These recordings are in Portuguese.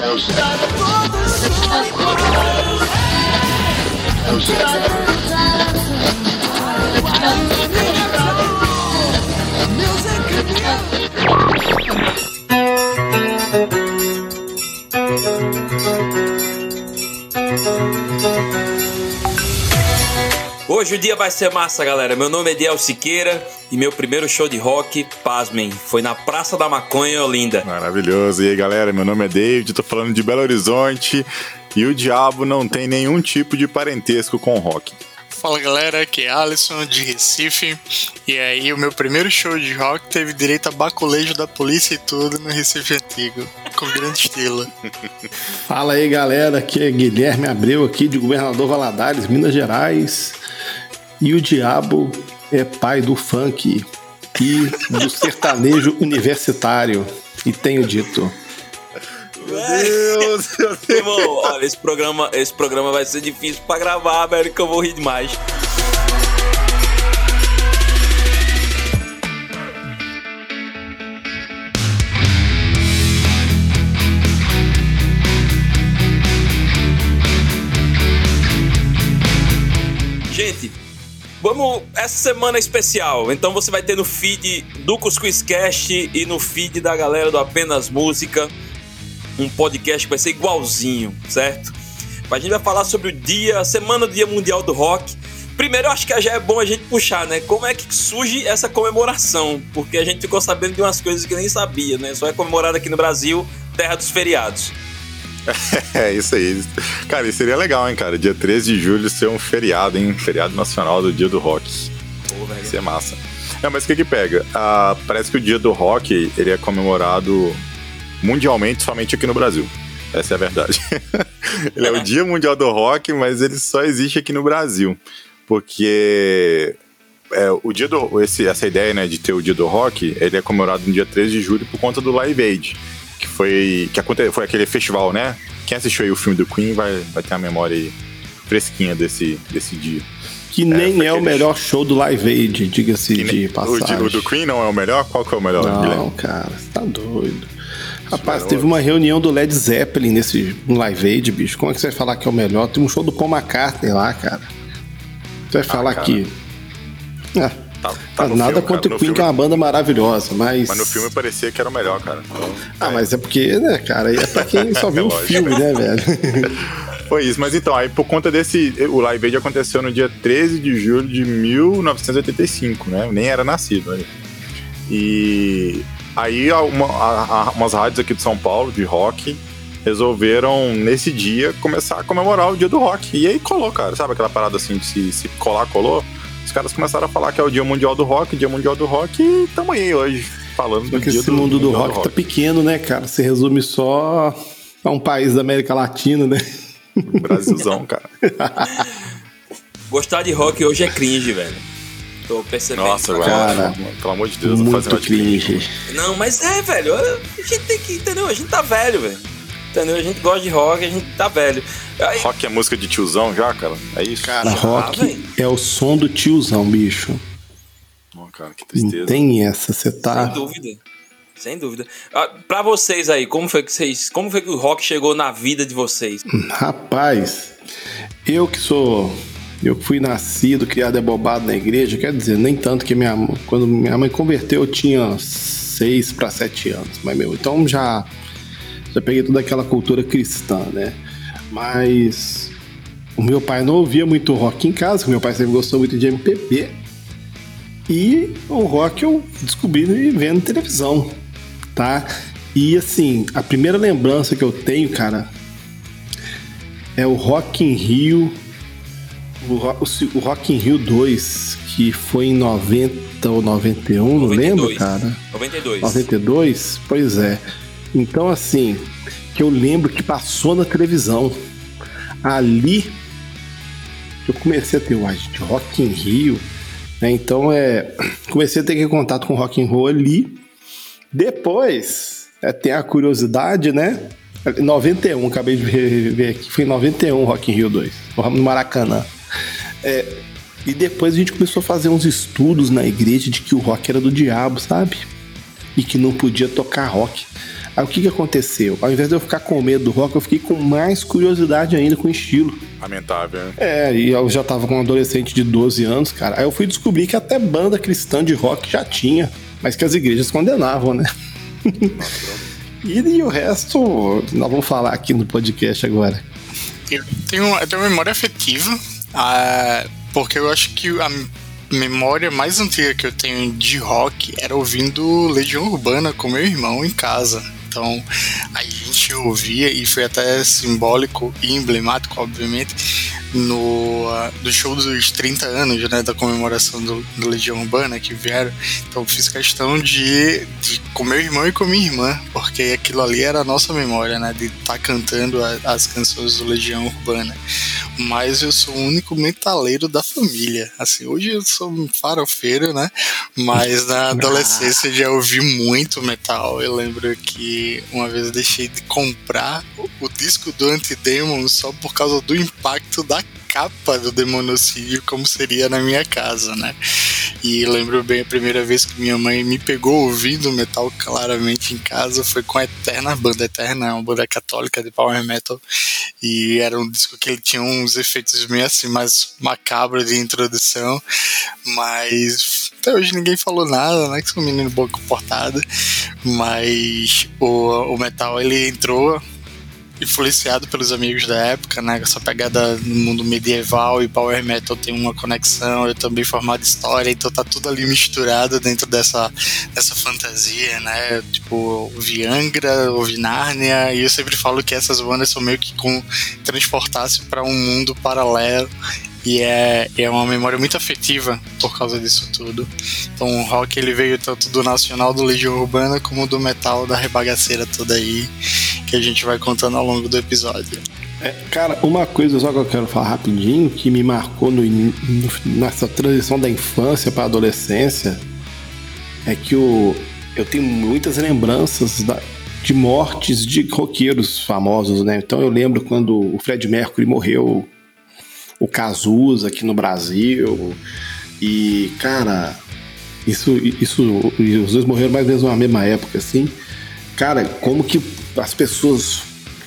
Eu Hoje o dia vai ser massa, galera. Meu nome é Diel Siqueira e meu primeiro show de rock, pasmem, foi na Praça da Maconha, Olinda. Maravilhoso. E aí, galera, meu nome é David, tô falando de Belo Horizonte e o diabo não tem nenhum tipo de parentesco com o rock. Fala galera, aqui é Alisson de Recife. E aí, o meu primeiro show de rock teve direito a baculejo da polícia e tudo no Recife Antigo, com grande estilo. Fala aí galera, aqui é Guilherme Abreu, aqui de Governador Valadares, Minas Gerais. E o diabo é pai do funk e do sertanejo universitário. E tenho dito. Meu Deus, meu Deus. Irmão, olha, esse programa, esse programa vai ser difícil pra gravar, velho, que eu vou rir demais. Vamos. Essa semana é especial. Então você vai ter no feed do Cuscuz Cast e no feed da galera do Apenas Música um podcast que vai ser igualzinho, certo? A gente vai falar sobre o dia, a semana do Dia Mundial do Rock. Primeiro, eu acho que já é bom a gente puxar, né? Como é que surge essa comemoração? Porque a gente ficou sabendo de umas coisas que nem sabia, né? Só é comemorado aqui no Brasil, terra dos feriados. É, isso aí. Cara, isso seria legal, hein, cara? Dia 13 de julho ser um feriado, hein? Feriado nacional do Dia do Rock. Pô, velho. Isso é massa. É, mas o que que pega? Ah, parece que o Dia do Rock, ele é comemorado mundialmente somente aqui no Brasil. Essa é a verdade. ele é o Dia Mundial do Rock, mas ele só existe aqui no Brasil. Porque é, o dia do, esse, essa ideia né, de ter o Dia do Rock, ele é comemorado no dia 13 de julho por conta do Live Aid, foi, que aconte, foi aquele festival, né? Quem assistiu aí o filme do Queen vai, vai ter a memória aí fresquinha desse, desse dia. Que nem é, é o melhor show do Live Aid, diga-se de passagem. O, o, do Queen não é o melhor? Qual que é o melhor? Não, Guilherme? cara, você tá doido. Rapaz, teve uma reunião do Led Zeppelin nesse Live Aid, bicho. Como é que você vai falar que é o melhor? Tem um show do Paul McCartney lá, cara. Você vai ah, falar cara. que. Ah, tá, tá nada filme, contra o Queen, que é uma banda maravilhosa, mas. Mas no filme parecia que era o melhor, cara. Então, ah, é. mas é porque, né, cara? É pra quem só viu é o filme, né, velho? Foi isso, mas então, aí por conta desse. O Live Aid aconteceu no dia 13 de julho de 1985, né? Eu nem era nascido, né? E Aí uma, a, a, umas rádios aqui de São Paulo, de rock, resolveram, nesse dia, começar a comemorar o dia do rock. E aí colou, cara. Sabe aquela parada assim de se, se colar, colou? Os caras começaram a falar que é o Dia Mundial do Rock, Dia Mundial do Rock, e tamo aí hoje falando Porque do dia esse do mundo do rock, do rock tá pequeno, né, cara? Se resume só a um país da América Latina, né? Brasilzão, cara. Gostar de rock hoje é cringe, velho. Tô percebendo. Nossa, cara, pelo amor de Deus, não fazendo cringe. Não, mas é, velho. A gente tem que, entendeu? A gente tá velho, velho. Entendeu? A gente gosta de rock, a gente tá velho. Aí... Rock é música de tiozão já, cara? É isso? Cara, rock ah, é o som do tiozão, bicho. Oh, cara, que tristeza. tem essa, você tá. Sem dúvida. Sem dúvida. Ah, pra vocês aí, como foi que vocês. Como foi que o rock chegou na vida de vocês? Rapaz, eu que sou eu fui nascido, criado bobado na igreja, quer dizer, nem tanto que minha quando minha mãe converteu eu tinha seis para sete anos, mas meu, então já já peguei toda aquela cultura cristã, né? Mas o meu pai não ouvia muito rock em casa, meu pai sempre gostou muito de MPB. E o rock eu descobri vendo televisão, tá? E assim, a primeira lembrança que eu tenho, cara, é o Rock in Rio o, Rock in Rio 2, que foi em 90 ou 91, 92. não lembro, cara? 92. 92? Pois é. Então, assim, que eu lembro que passou na televisão. Ali eu comecei a ter o de Rock in Rio, né? Então é, comecei a ter contato com Rock in Rio ali. Depois, é, tem a curiosidade, né? 91, acabei de ver, ver aqui, foi em 91 Rock in Rio 2, no Maracanã. É, e depois a gente começou a fazer uns estudos na igreja de que o rock era do diabo, sabe? E que não podia tocar rock. Aí o que, que aconteceu? Ao invés de eu ficar com medo do rock, eu fiquei com mais curiosidade ainda com o estilo. Lamentável, né? É, e eu já tava com um adolescente de 12 anos, cara. Aí eu fui descobrir que até banda cristã de rock já tinha, mas que as igrejas condenavam, né? e, e, o resto, nós vamos falar aqui no podcast agora. Eu tenho, eu tenho uma memória afetiva, uh, porque eu acho que a memória mais antiga que eu tenho de rock era ouvindo Legião Urbana com meu irmão em casa. Então a gente ouvia e foi até simbólico e emblemático, obviamente, no uh, do show dos 30 anos, né, da comemoração do, do, Legião Urbana que vieram. Então fiz questão de, de com meu irmão e com minha irmã, porque aquilo ali era a nossa memória, né, de estar tá cantando a, as canções do Legião Urbana. Mas eu sou o único metaleiro da família. Assim, hoje eu sou um farofeiro, né? Mas na adolescência já ouvi muito metal. Eu lembro que uma vez eu deixei de comprar o, o disco do Antidemon só por causa do impacto da capa do demonocídio como seria na minha casa, né? E lembro bem a primeira vez que minha mãe me pegou ouvindo metal claramente em casa foi com a Eterna, banda Eterna, uma banda católica de power metal. E era um disco que ele tinha uns efeitos meio assim, mais macabros de introdução, mas até hoje ninguém falou nada, né? Que sou um menino bom comportado, mas o, o metal ele entrou influenciado pelos amigos da época, né? Essa pegada no mundo medieval e power metal tem uma conexão, eu também formado história, então tá tudo ali misturado dentro dessa, dessa fantasia, né? Tipo, Viangra, ou Vinárnia, e eu sempre falo que essas bandas são meio que com transportasse para um mundo paralelo e é, é uma memória muito afetiva por causa disso tudo. Então o rock ele veio tanto do nacional do Legião Urbana como do metal da rebagaceira toda aí que a gente vai contando ao longo do episódio. É, cara, uma coisa só que eu quero falar rapidinho que me marcou no, no, nessa transição da infância para adolescência é que o, eu tenho muitas lembranças da, de mortes de roqueiros famosos, né? Então eu lembro quando o Fred Mercury morreu o Cazuza aqui no Brasil. E, cara, isso, isso, os dois morreram mais ou menos na mesma época, assim. Cara, como que as pessoas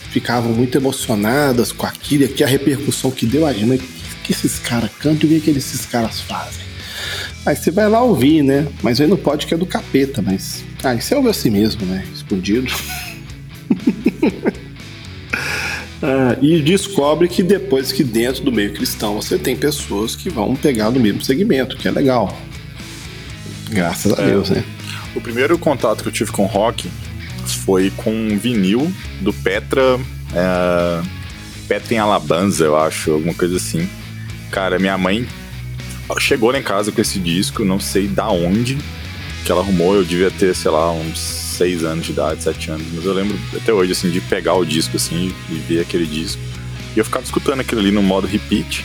ficavam muito emocionadas com aquilo e aqui a repercussão que deu, imagina que, que esses caras cantam e o que, que esses caras fazem. Aí você vai lá ouvir, né? Mas aí não pode que é do capeta, mas. Ah, isso é algo assim mesmo, né? Escondido. Ah, e descobre que depois que dentro do meio cristão você tem pessoas que vão pegar no mesmo segmento, que é legal. Graças a é, Deus, né? O primeiro contato que eu tive com rock foi com um vinil do Petra. É, Petra em Alabanza, eu acho, alguma coisa assim. Cara, minha mãe chegou lá em casa com esse disco, não sei da onde que ela arrumou, eu devia ter, sei lá, uns 6 anos de idade, 7 anos. Mas eu lembro até hoje, assim, de pegar o disco, assim, e ver aquele disco. E eu ficava escutando aquilo ali no modo repeat.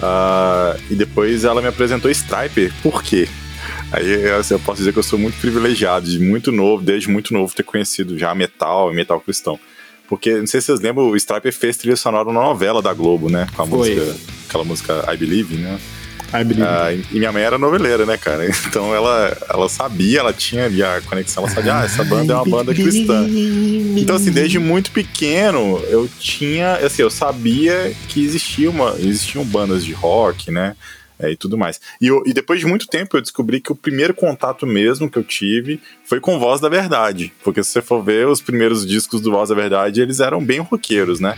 Uh, e depois ela me apresentou Striper. Por quê? Aí assim, eu posso dizer que eu sou muito privilegiado, de muito novo, desde muito novo, ter conhecido já metal e metal cristão. Porque, não sei se vocês lembram, o Striper fez trilha sonora numa novela da Globo, né? Com a Foi. música, aquela música I Believe, né? Ah, e minha mãe era noveleira, né, cara? Então ela, ela sabia, ela tinha ali a conexão, ela sabia, ah, essa banda é uma banda cristã. Então, assim, desde muito pequeno, eu tinha, assim, eu sabia que existia uma, existiam bandas de rock, né? É, e tudo mais. E, eu, e, depois de muito tempo eu descobri que o primeiro contato mesmo que eu tive foi com Voz da Verdade. Porque se você for ver os primeiros discos do Voz da Verdade, eles eram bem roqueiros, né?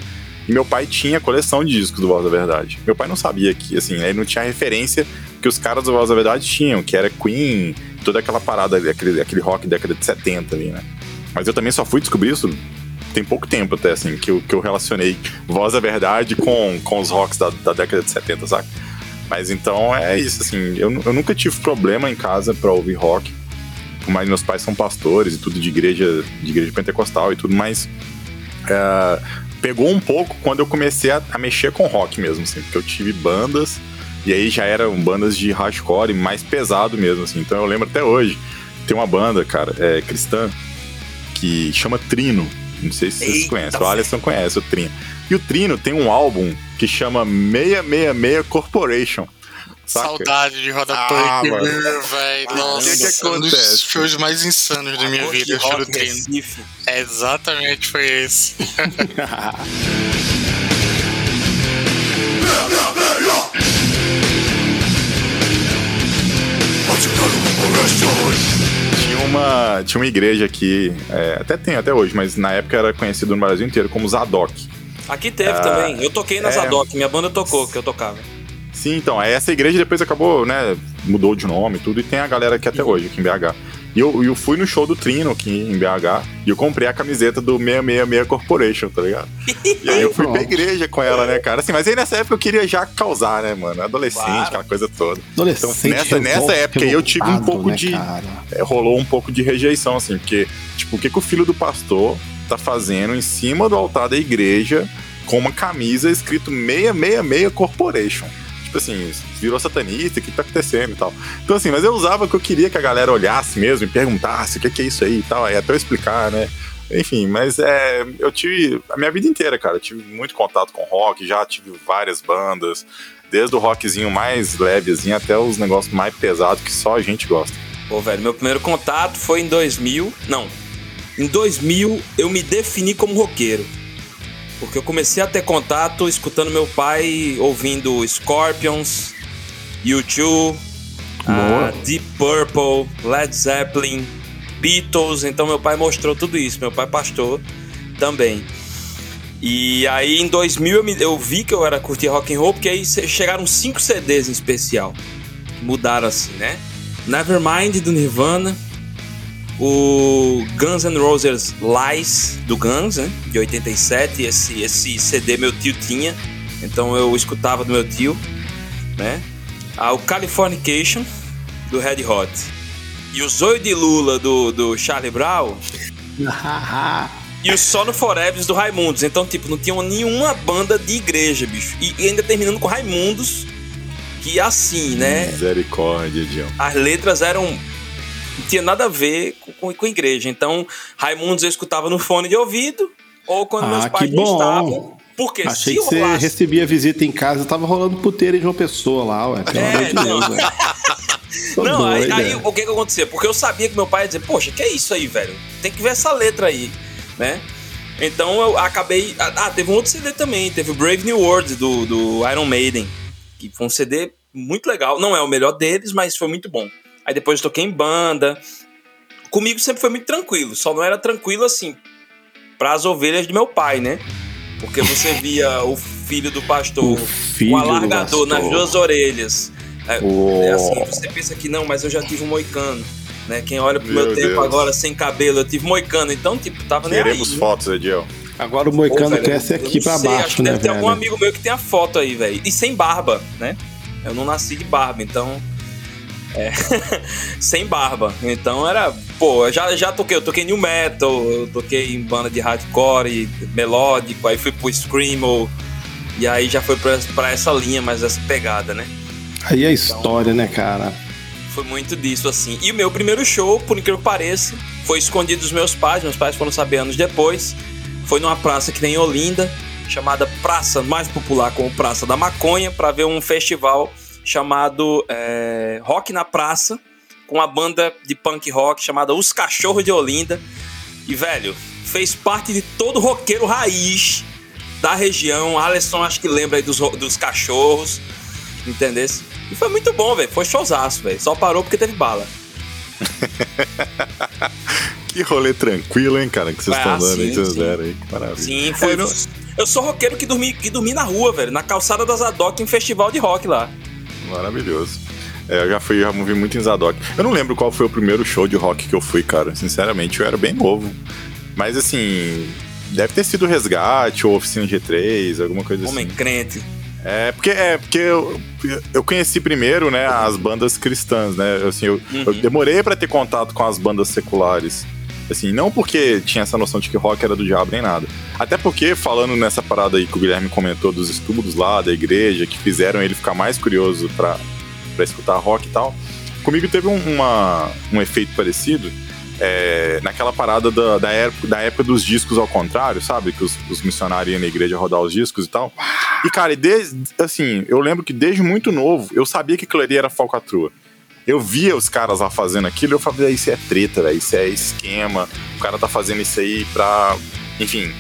E meu pai tinha coleção de discos do Voz da Verdade. Meu pai não sabia que, assim, ele não tinha referência que os caras do Voz da Verdade tinham, que era Queen, toda aquela parada, aquele, aquele rock década de 70 ali, né? Mas eu também só fui descobrir isso tem pouco tempo até, assim, que eu, que eu relacionei Voz da Verdade com, com os rocks da, da década de 70, sabe? Mas então é isso, assim, eu, eu nunca tive problema em casa para ouvir rock, mas meus pais são pastores e tudo de igreja, de igreja pentecostal e tudo, mas uh, pegou um pouco quando eu comecei a, a, mexer com rock mesmo, assim, porque eu tive bandas e aí já eram bandas de hardcore mais pesado mesmo, assim. Então eu lembro até hoje, tem uma banda, cara, é, cristã, que chama Trino. Não sei se vocês Eita conhecem, o Alisson conhece o Trino. E o Trino tem um álbum que chama 666 Corporation. Saca? Saudade de Roda Ah, Punk, mano. velho. Nossa, que que um dos acontece? shows mais insanos da minha Rock vida, Rock show do Trino. Recife. Exatamente, foi esse. Tinha uma, tinha uma igreja aqui, é, até tem até hoje, mas na época era conhecido no Brasil inteiro como Zadok. Aqui teve também. Eu toquei na é. Zadok, minha banda tocou, que eu tocava. Sim, então, essa igreja depois acabou, né, mudou de nome e tudo, e tem a galera aqui até hoje, aqui em BH. E eu, eu fui no show do Trino aqui em BH, e eu comprei a camiseta do 666 Corporation, tá ligado? E aí eu fui pra igreja com ela, né, cara? Assim, mas aí nessa época eu queria já causar, né, mano? Adolescente, Claro. aquela coisa toda. Adolescente Então, nessa- nessa revol- época aí eu tive um pouco né, de-? É, rolou um pouco de rejeição, assim, porque, tipo, o que, que o filho do pastor tá fazendo em cima do altar da igreja com uma camisa escrito 666 Corporation? Tipo assim, virou satanista, o que tá acontecendo e tal. Então, assim, mas eu usava que eu queria que a galera olhasse mesmo e perguntasse o que, que é isso aí e tal, aí até eu explicar, né? Enfim, mas é, eu tive a minha vida inteira, cara. Eu tive muito contato com rock, já tive várias bandas, desde o rockzinho mais levezinho até os negócios mais pesados que só a gente gosta. Pô, velho, meu primeiro contato foi em 2000. Não. Em 2000 eu me defini como roqueiro. Porque eu comecei a ter contato escutando meu pai ouvindo Scorpions, U2, Boa. ah, Deep Purple, Led Zeppelin, Beatles. Então meu pai mostrou tudo isso. Meu pai pastor também. E aí em 2000 eu, me- eu vi que eu era curtir rock and roll, porque aí che- chegaram cinco CDs em especial. Mudaram assim, né? Nevermind do Nirvana, o Guns N' Roses Lies do Guns, né? De 87, esse, esse CD meu tio tinha, então eu escutava do meu tio, né? Ah, o Californication do Red Hot. E o Zoio de Lula do, do Charlie Brown e o Sono Forever do Raimundos. Então, tipo, não tinha nenhuma banda de igreja, bicho. E, e ainda terminando com Raimundos, que assim, né? Misericórdia, Dião. as letras eram. Tinha nada a ver com, com, com igreja. Então, Raimundos eu escutava no fone de ouvido, ou quando Ah, meus que pais não bom. estavam. Porque Achei se que você rolasse. recebia visita em casa, tava rolando puteira de uma pessoa lá, ué. Pelo É, amor de. Deus, velho. Não, aí, aí é. o que que acontecia? Porque eu sabia que meu pai ia dizer, poxa, que é isso aí, velho? Tem que ver essa letra aí, né? Então eu acabei. Ah, teve um outro CD também, teve o Brave New World do, do Iron Maiden, que foi um CD muito legal. Não é o melhor deles, mas foi muito bom. Aí depois eu toquei em banda. Comigo sempre foi muito tranquilo, só não era tranquilo assim para as ovelhas de meu pai, né? Porque você via o filho do pastor O filho com do alargador nas duas orelhas. É, Oh. é assim, você pensa que não, mas eu já tive um moicano. Né? Quem olha pro meu, Meu tempo Deus. agora sem cabelo, eu tive moicano, então, tipo, tava nem Queremos aí. fotos, Ediel. Agora o Pô, moicano velho, cresce eu aqui pra sei, acho baixo, que né, deve ter algum velho? amigo meu que tem a foto aí, velho. E sem barba, né? Eu não nasci de barba, então. É. sem barba. Então era. Pô, eu já, já toquei. Eu toquei new metal, eu toquei em banda de hardcore, melódico, aí fui pro Screamo. E aí já foi pra, pra essa linha, mais essa pegada, né? Aí é história, né, cara? Foi muito disso, assim. E o meu primeiro show, por incrível que pareça, foi escondido dos meus pais. Meus pais foram saber anos depois. Foi numa praça que tem em Olinda, chamada Praça, mais popular como Praça da Maconha, para ver um festival chamado é, Rock na Praça, com uma banda de punk rock chamada Os Cachorros de Olinda. E, velho, fez parte de todo roqueiro raiz da região. Alisson acho que lembra aí dos, dos cachorros, entendesse? E foi muito bom, velho. Foi showzaço, velho. Só parou porque teve bala. Que rolê tranquilo, hein, cara, que vocês Ah, estão dando aí, sim, vocês sim. deram aí, que maravilha. Sim, foi. É, não- Eu sou roqueiro que dormi, que dormi na rua, velho. Na calçada das Zadok em festival de rock lá. Maravilhoso. É, eu já fui, já movi muito em Zadok. Eu não lembro qual foi o primeiro show de rock que eu fui, cara. Sinceramente, eu era bem novo. Mas assim, deve ter sido Resgate ou Oficina G3, alguma coisa Homem assim. crente. É, porque, é, porque eu, eu conheci primeiro, né, as bandas cristãs, né? Assim, eu, Uhum. eu demorei pra ter contato com as bandas seculares. Assim, não porque tinha essa noção de que rock era do diabo nem nada. Até porque, falando nessa parada aí que o Guilherme comentou dos estudos lá da igreja, que fizeram ele ficar mais curioso pra escutar rock e tal, comigo teve um, uma, um efeito parecido. é, naquela parada da, da, época, da época dos discos ao contrário, sabe? Que os, os missionários iam na igreja rodar os discos e tal. E, cara, desde, assim, eu lembro que desde muito novo, eu sabia que aquilo ali era falcatrua. Eu via os caras lá fazendo aquilo e eu falei, isso é treta, velho, isso é esquema, o cara tá fazendo isso aí pra. Enfim.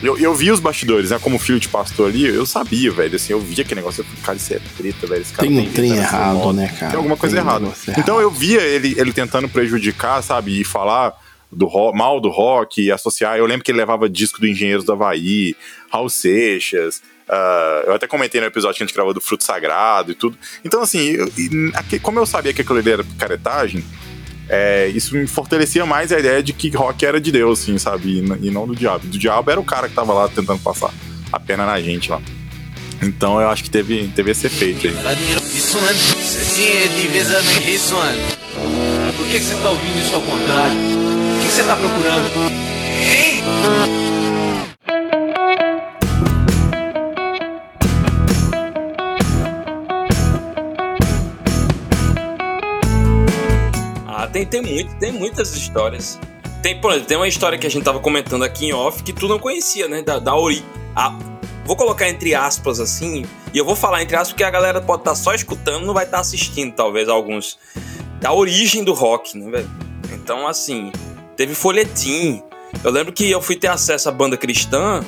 Eu, eu vi os bastidores, né? Como filho de pastor ali, eu sabia, velho. Assim, eu via aquele negócio, eu falei, cara, isso é treta, velho. Esse cara tem um trem errado, né, cara? Tem alguma coisa tem errada. então eu via ele, ele tentando prejudicar, sabe? E falar do rock, mal do rock e associar. Eu lembro que ele levava disco do Engenheiros do Havaí, Raul Seixas. Uh, eu até comentei no episódio que a gente gravou do Fruto Sagrado e tudo. Então, assim, eu, como eu sabia que aquilo ali era caretagem, é, isso me fortalecia mais a ideia de que rock era de Deus, assim, sabe? E, e não do diabo. Do diabo era o cara que tava lá tentando passar a pena na gente lá. Então eu acho que teve, teve esse efeito aí. Por que, você tá ouvindo isso ao contrário? O que, você tá procurando? Hein? Tem, tem, muito, tem muitas histórias. Tem, por exemplo, tem uma história que a gente tava comentando aqui em off que tu não conhecia, né? Da, da ori... A, vou colocar entre aspas assim, e eu vou falar entre aspas porque a galera pode estar tá só escutando, não vai estar tá assistindo, talvez, alguns. Da origem do rock, né, velho? Então, assim, teve folhetim. Eu lembro que eu fui ter acesso à banda cristã,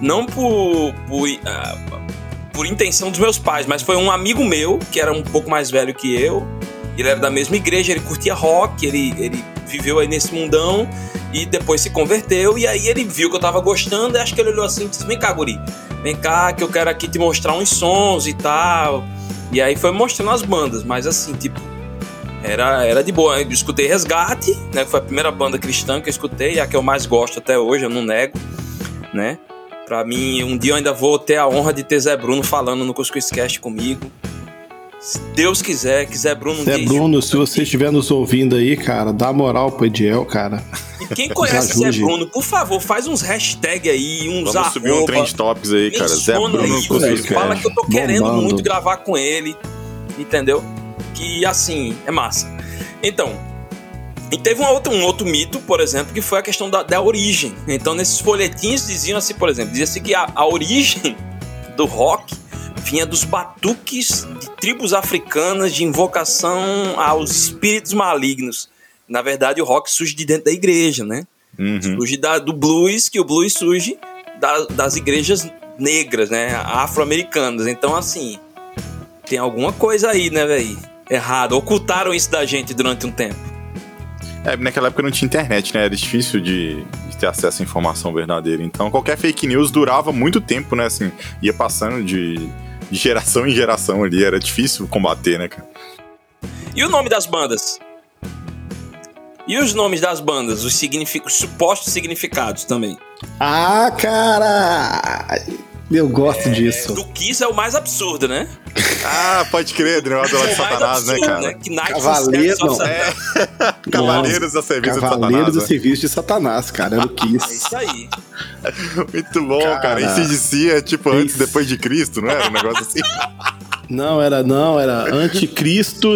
não por, por, uh, por intenção dos meus pais, mas foi um amigo meu, que era um pouco mais velho que eu, ele era da mesma igreja, ele curtia rock, ele, ele viveu aí nesse mundão e depois se converteu. E aí ele viu que eu tava gostando e acho que ele olhou assim e disse: Vem cá, Guri, vem cá que eu quero aqui te mostrar uns sons e tal. E aí foi mostrando as bandas, mas assim, tipo, era, era de boa. Eu escutei Resgate, né? Que foi a primeira banda cristã que eu escutei, a que eu mais gosto até hoje, eu não nego, né? Pra mim, um dia eu ainda vou ter a honra de ter Zé Bruno falando no Cuscuz Cast comigo. Se Deus quiser, quiser Bruno Zé Bruno, se você estiver nos ouvindo aí, cara, dá moral pro Ediel, cara. E quem conhece Zé Bruno, por favor, faz uns hashtag aí, uns Vamos subir um trend topics aí, cara. Zé Bruno aí, Fala que eu tô querendo Bombando. muito gravar com ele, entendeu? Que assim, é massa. Então, e teve um outro, um outro mito, por exemplo, que foi a questão da, da origem. Então, nesses folhetins diziam assim, por exemplo, dizia-se que a, a origem do rock vinha dos batuques de tribos africanas de invocação aos espíritos malignos. Na verdade, o rock surge de dentro da igreja, né? Uhum. Surge da, do blues, que o blues surge da, das igrejas negras, né? Afro-americanas. Então, assim, tem alguma coisa aí, né, velho? Errado. Ocultaram isso da gente durante um tempo. É, naquela época não tinha internet, né? Era difícil de, de, ter acesso à informação verdadeira. Então, qualquer fake news durava muito tempo, né? Assim, ia passando de de geração em geração ali. Era difícil combater, né, cara? E o nome das bandas? E os nomes das bandas, os, signific... os supostos significados também. Ah, cara! Eu gosto é, disso. Do Kiss é o mais absurdo, né? Ah, pode crer, do negócio lá de Satanás, né, cara? Né? Que Cavaleiros, não. É. Cavaleiros a serviço de Satanás. Cavaleiros a né? serviço de Satanás, cara, do Kiss. É isso aí. Muito bom, cara. cara. ICDC é tipo antes, depois de Cristo, não era um negócio assim? Não, era não, era Anticristo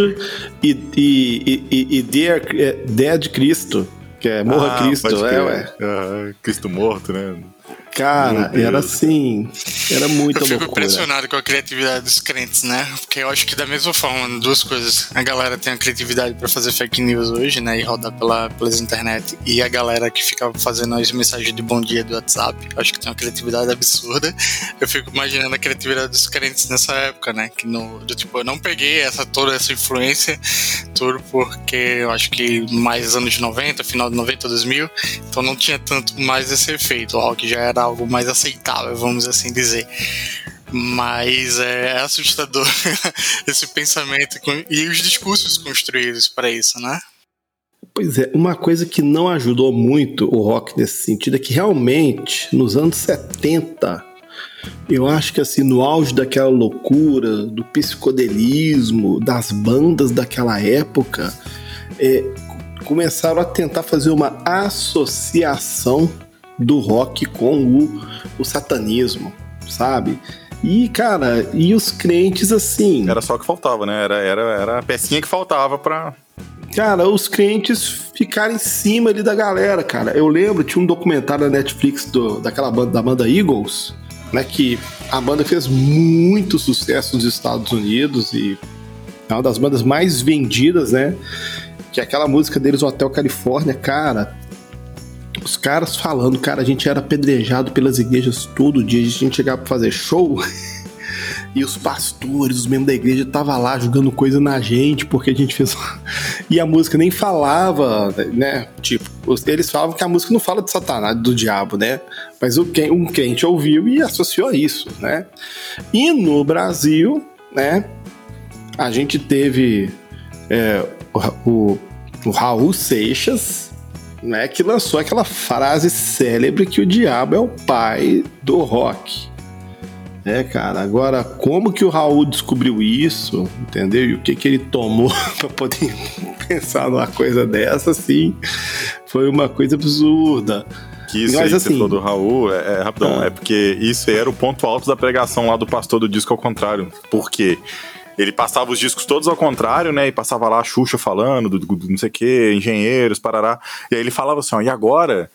e, e, e, e Dear, é, Dead Cristo, que é Morra ah, Cristo, é, ué. Uh, Cristo morto, né? Cara, era assim. Era muito Eu fico loucura. impressionado com a criatividade dos crentes, né? Porque eu acho que da mesma forma, duas coisas. A galera tem a criatividade para fazer fake news hoje, né? E rodar pela, pelas internet. E a galera que fica fazendo as mensagens de bom dia do WhatsApp. Acho que tem uma criatividade absurda. Eu fico imaginando a criatividade dos crentes nessa época, né? Que no, do, tipo, eu não peguei essa, toda essa influência, tudo porque eu acho que mais anos 90, final de 90, 2000. Então não tinha tanto mais esse efeito. O rock já era algo mais aceitável, vamos assim dizer. Mas é assustador esse pensamento e os discursos construídos para isso, né? Pois é, uma coisa que não ajudou muito o rock nesse sentido é que realmente, nos anos 70, eu acho que assim, no auge daquela loucura, do psicodelismo, das bandas daquela época, é, começaram a tentar fazer uma associação do rock com o, o satanismo, sabe? E, cara, e os crentes assim. Era só o que faltava, né? Era, era, era a pecinha que faltava pra. cara, os crentes ficaram em cima ali da galera, cara. Eu lembro, tinha um documentário da Netflix do, daquela banda, da banda Eagles, né? Que a banda fez muito sucesso nos Estados Unidos e é uma das bandas mais vendidas, né? Que é aquela música deles, Hotel Califórnia, cara. Os caras falando, cara, a gente era apedrejado pelas igrejas todo dia, a gente chegava pra fazer show. E os pastores, os membros da igreja estavam lá jogando coisa na gente, porque a gente fez. E a música nem falava, né? Tipo, eles falavam que a música não fala de Satanás, do diabo, né? Mas o, um crente ouviu e associou a isso, né? E no Brasil, né? A gente teve é, o, o Raul Seixas, né? Que lançou aquela frase célebre que o diabo é o pai do rock. É, cara, agora como que o Raul descobriu isso, entendeu? E o que que ele tomou para poder pensar numa coisa dessa, assim, foi uma coisa absurda. Que isso Mas, aí assim, que você falou do Raul, é, é rapidão, ah. é porque isso aí era o ponto alto da pregação lá do pastor do disco ao contrário. Por quê? Ele passava os discos todos ao contrário, né? E passava lá a Xuxa falando, do, do não sei o quê, engenheiros, parará. E aí ele falava assim, ó, e agora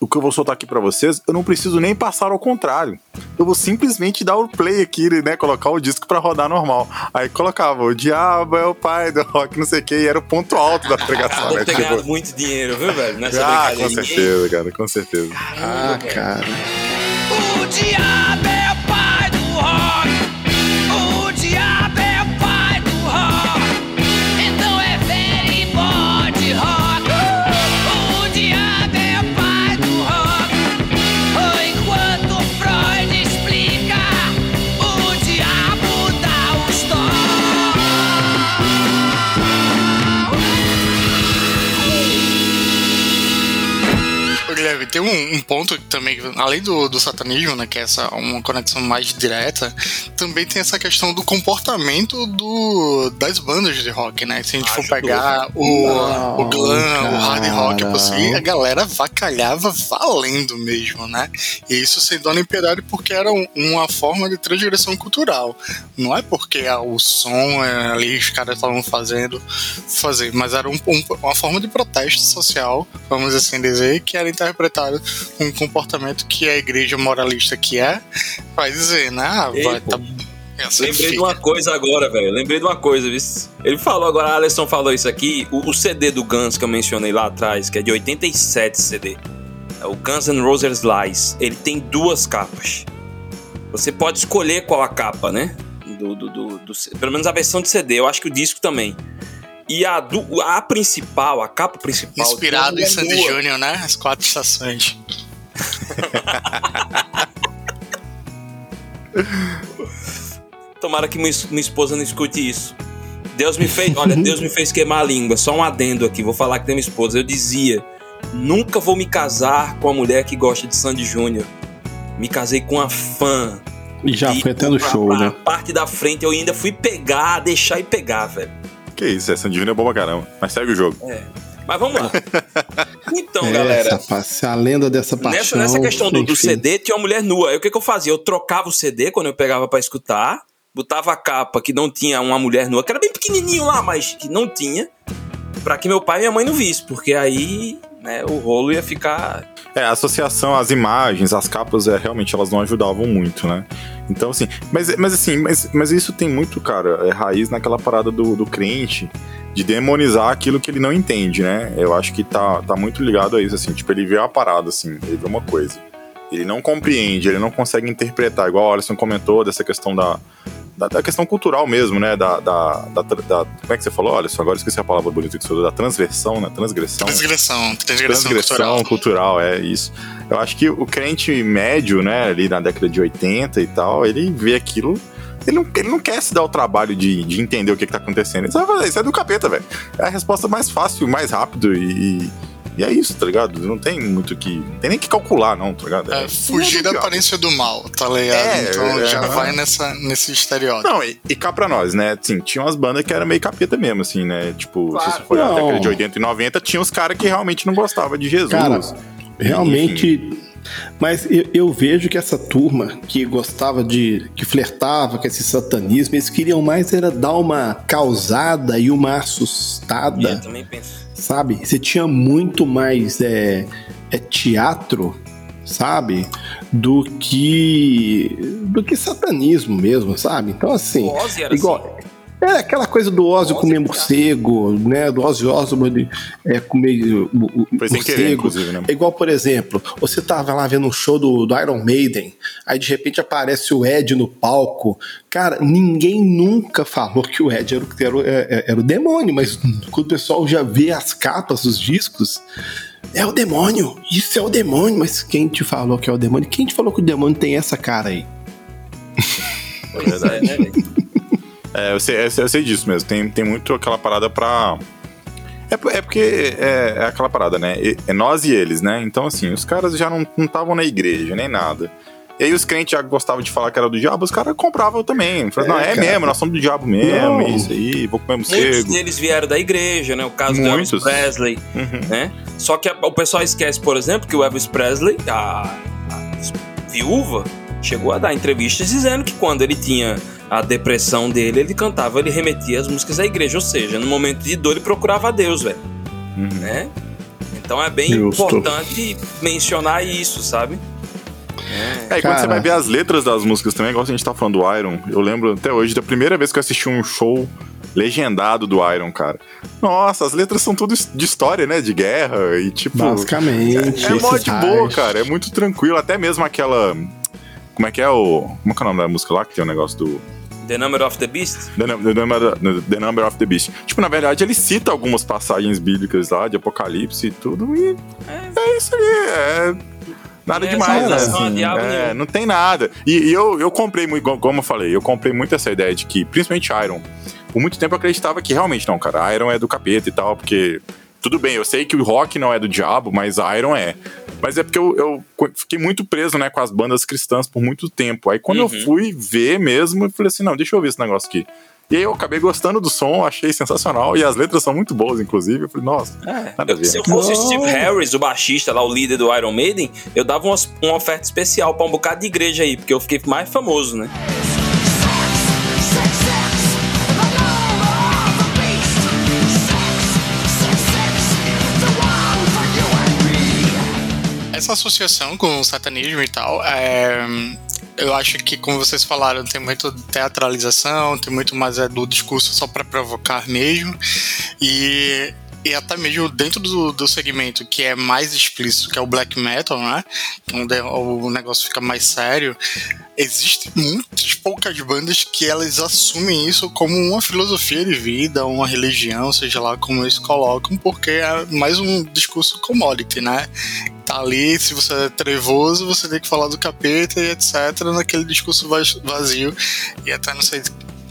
o que eu vou soltar aqui para vocês, eu não preciso nem passar ao contrário. Eu vou simplesmente dar o play aqui, né? Colocar o disco para rodar normal. Aí colocava o diabo é o pai do rock, não sei o que, e era o ponto alto da pregação. né? ter tipo... muito dinheiro, viu, velho? Nessa ah, com certeza, cara, com certeza. Caramba, ah, cara. O diabo é o pai do rock. Tem um, um ponto que também, além do, do satanismo, né, que é essa uma conexão mais direta, também tem essa questão do comportamento do, das bandas de rock, né? Se a gente for pegar o, Não, o glam, o hard rock, cara. assim, a galera vacalhava valendo mesmo, né? E isso sem dona impiedade porque era um- uma forma de transgressão cultural. Não é porque ah, o som é, ali os caras estavam fazendo, fazer, mas era um- um- uma forma de protesto social, vamos assim dizer, que era interpretado como um comportamento que a igreja moralista que é, vai dizer, né? Ah, Ei, vai, tá, Lembrei de fica. uma coisa agora, velho. Lembrei de uma coisa, viu? Ele falou agora, a Alisson falou isso aqui. O, o CD do Guns que eu mencionei lá atrás, que é de 87 CD. É o Guns N' Roses Lies. Ele tem duas capas. Você pode escolher qual a capa, né? Do, do, do- do pelo menos a versão de CD. Eu acho que o disco também. E a, do- a principal, a capa principal. Inspirado em Sandy lua. Júnior, né? As quatro estações. Tomara que minha es- minha esposa não escute isso. Deus me fez, olha, Deus me fez queimar a língua. Só um adendo aqui, vou falar que tem minha esposa. Eu dizia, nunca vou me casar com a mulher que gosta de Sandy Júnior. Me casei com uma fã. E já E foi até no show, pra né? parte da frente eu ainda fui pegar, deixar e pegar, velho. Que isso, essa Divina é boa pra caramba. Mas segue o jogo. Mas vamos lá. Então, Essa, galera, se a lenda dessa nessa, paixão. nessa questão do, do. CD, tinha uma mulher nua. Aí o que, que eu fazia? Eu trocava o CD quando eu pegava pra escutar, botava a capa que não tinha uma mulher nua, que era bem pequenininho lá, mas que não tinha, pra que meu pai e minha mãe não vissem, porque aí né, o rolo ia ficar. É, a associação às imagens, às capas, é, realmente elas não ajudavam muito, né? Então, assim, mas, mas assim, mas, mas isso tem muito, cara, é raiz naquela parada do, do crente de demonizar aquilo que ele não entende, né? Eu acho que tá, tá muito ligado a isso, assim, tipo, ele vê a parada, assim, ele vê uma coisa. Ele não compreende, ele não consegue interpretar, igual o Alisson comentou dessa questão da, da, da questão cultural mesmo, né? Da, da, da, da- Como é que você falou, Alisson? Agora eu esqueci a palavra bonita que você falou, da transversão, né? Transgressão Transgressão, transgressão, transgressão cultural. cultural. é isso. Eu acho que o crente médio, né, ali na década de 80 e tal, ele vê aquilo. Ele não, ele não quer se dar o trabalho de, de entender o que, que tá acontecendo. Ele só vai fazer, isso é do capeta, velho. É a resposta mais fácil, mais rápido e, e é isso, tá ligado? Não tem muito que. Não tem nem que calcular, não, tá ligado? É, fugir da aparência do mal, tá ligado? É, então é, já vai nessa, nesse estereótipo. Não, e, e cá pra nós, né? Assim, tinha umas bandas que eram meio capeta mesmo, assim, né? Tipo, se você for na década de 80 e 90, tinha uns caras que realmente não gostavam de Jesus. Cara, realmente. Mas eu, eu vejo que essa turma que gostava de. que flertava com esse satanismo, eles queriam mais era dar uma causada e uma assustada. Eu também penso. Sabe? Você tinha muito mais é, é teatro, sabe? Do que do que satanismo mesmo, sabe? Então assim, igual é aquela coisa do Ozzy comer era morcego, né? Do Ozzy Osbourne é, comer querer, morcego. inclusive, né? É igual, por exemplo, você tava lá vendo um show do, do Iron Maiden, aí de repente aparece o Ed no palco. Cara, ninguém nunca falou que o Ed era, o- era, o- era, era o demônio, mas quando o pessoal já vê as capas dos discos, é o demônio, isso é o demônio, mas quem te falou que é o demônio? Quem te falou que o demônio tem essa cara aí? É, né, velho? É, eu sei, eu sei- eu sei disso mesmo. Tem, tem muito aquela parada pra. É, é porque é, é aquela parada, né? É nós e eles, né? Então, assim, os caras já não estavam na igreja, nem nada. E aí os crentes já gostavam de falar que era do diabo, os caras compravam também. Falavam, É, não, é cara. mesmo, nós somos do diabo mesmo, Não. é isso aí, vou comer Muitos morcego. deles vieram da igreja, né? O caso do Elvis Muitos. Presley, Uhum. né? Só que a- o pessoal esquece, por exemplo, que o Elvis Presley, a, a viúva, chegou a dar entrevistas dizendo que quando ele tinha a depressão dele, ele cantava, ele remetia as músicas da igreja, ou seja, no momento de dor ele procurava a Deus, velho, Uhum. né? Então é bem Justo. importante mencionar isso, sabe? É, e quando você vai ver as letras das músicas também, igual a gente tá falando do Iron, eu lembro até hoje da primeira vez que eu assisti um show legendado do Iron, cara. Nossa, as letras são tudo de história, né? De guerra e tipo. Basicamente. É mó esses de boa, cara. É muito tranquilo. Até mesmo aquela. Como é que é o. Como é que é o nome da música lá? Que tem o negócio do. The Number of the Beast. The, the number, the Number of the Beast. Tipo, na verdade, ele cita algumas passagens bíblicas lá, de Apocalipse e tudo, e é, isso aí. É. Nada é demais, né? É, não tem nada. E, e eu, eu comprei muito, como- como eu falei, eu comprei muito essa ideia de que, principalmente Iron, por muito tempo eu acreditava que realmente, não, cara, Iron é do capeta e tal, porque. Tudo bem, eu sei que o rock não é do diabo, mas Iron é. Mas é porque eu, eu fiquei muito preso, né, com as bandas cristãs por muito tempo. Aí quando Uhum. eu fui ver mesmo, eu falei assim, não, deixa eu ver esse negócio aqui. E aí eu acabei gostando do som, achei sensacional. E as letras são muito boas, inclusive. Eu falei, nossa, nada a ver. se eu fosse o. Steve Harris, o baixista lá, o líder do Iron Maiden, eu dava umas- uma oferta especial pra um bocado de igreja aí, porque eu fiquei mais famoso, né? Essa associação com o satanismo e tal, é, eu acho que, como vocês falaram, tem muito teatralização, tem muito mais é, do discurso só para provocar mesmo. E, e até mesmo dentro do, do segmento que é mais explícito, que é o black metal, né? Onde o negócio fica mais sério. Existem muitas poucas bandas que elas assumem isso como uma filosofia de vida, uma religião, seja lá como eles colocam, porque é mais um discurso commodity, né? tá ali, se você é trevoso, você tem que falar do capeta e etc, naquele discurso vaz- vazio. E até não sei,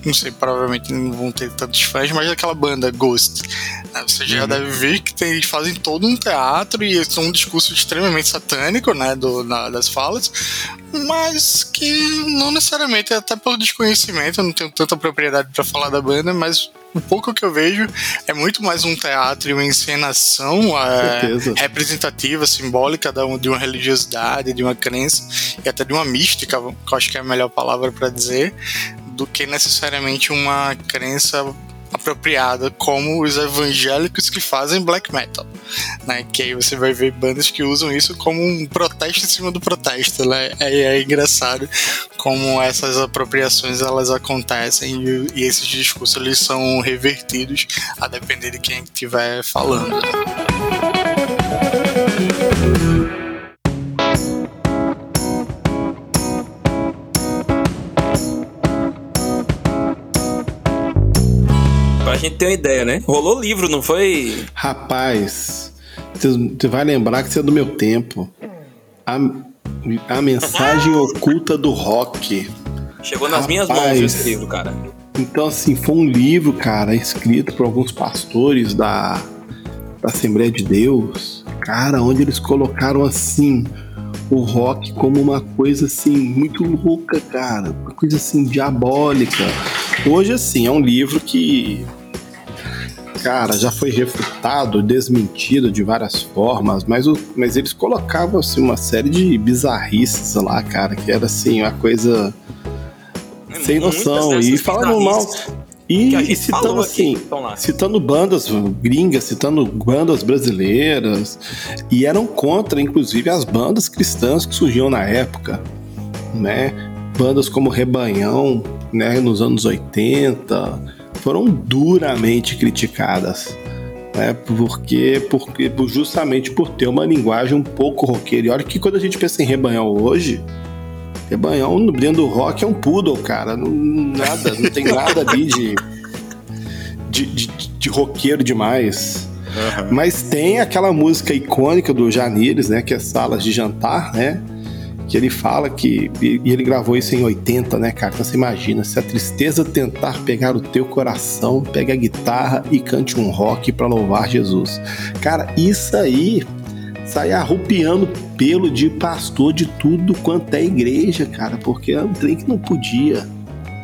não sei, provavelmente não vão ter tantos fãs, mas aquela banda Ghost. né, Você já deve ver que tem, eles fazem todo um teatro e é um discurso extremamente satânico, né, do, na- das falas, mas que não necessariamente, até pelo desconhecimento, eu não tenho tanta propriedade para falar da banda, mas o pouco que eu vejo é muito mais um teatro e uma encenação é, representativa, simbólica de uma religiosidade, de uma crença e até de uma mística, que eu acho que é a melhor palavra para dizer, do que necessariamente uma crença apropriada como os evangélicos que fazem black metal, né? Que aí você vai ver bandas que usam isso como um protesto em cima do protesto, né? É, é engraçado como essas apropriações elas acontecem e, e esses discursos eles são revertidos a depender de quem estiver falando. Pra gente ter uma ideia, né? Rolou livro, não foi? Rapaz, você vai lembrar que você é do meu tempo. A, a mensagem oculta do rock. Chegou nas minhas mãos Rapaz. esse livro, cara. Então, assim, foi um livro, cara, escrito por alguns pastores da, da Assembleia de Deus, cara, onde eles colocaram assim o rock como uma coisa assim muito louca, cara, uma coisa assim diabólica. Hoje, assim, é um livro que cara, já foi refutado, desmentido de várias formas, mas, o, mas eles colocavam assim, uma série de bizarrices lá, cara, que era assim, uma coisa sem Muitas noção. E falando mal. E, e citando aqui, assim, lá. citando bandas gringas, citando bandas brasileiras, e eram contra, inclusive, as bandas cristãs que surgiam na época, né? Bandas como Rebanhão, né, nos anos 80, foram duramente criticadas. Né, porque, porque justamente por ter uma linguagem um pouco roqueira. E olha que quando a gente pensa em Rebanhão hoje, Rebanhão dentro do rock é um poodle, cara. Não, nada, não tem nada ali de, de, de, de roqueiro demais. Mas tem aquela música icônica do Janires, né? Que é Salas de Jantar, né? Que ele fala que. E ele gravou isso em 80, né, cara? Então você imagina, se a tristeza tentar pegar o teu coração, pega a guitarra e cante um rock pra louvar Jesus. Cara, isso aí sai arrupiando pelo de pastor de tudo quanto é igreja, cara, porque é um trem que não podia.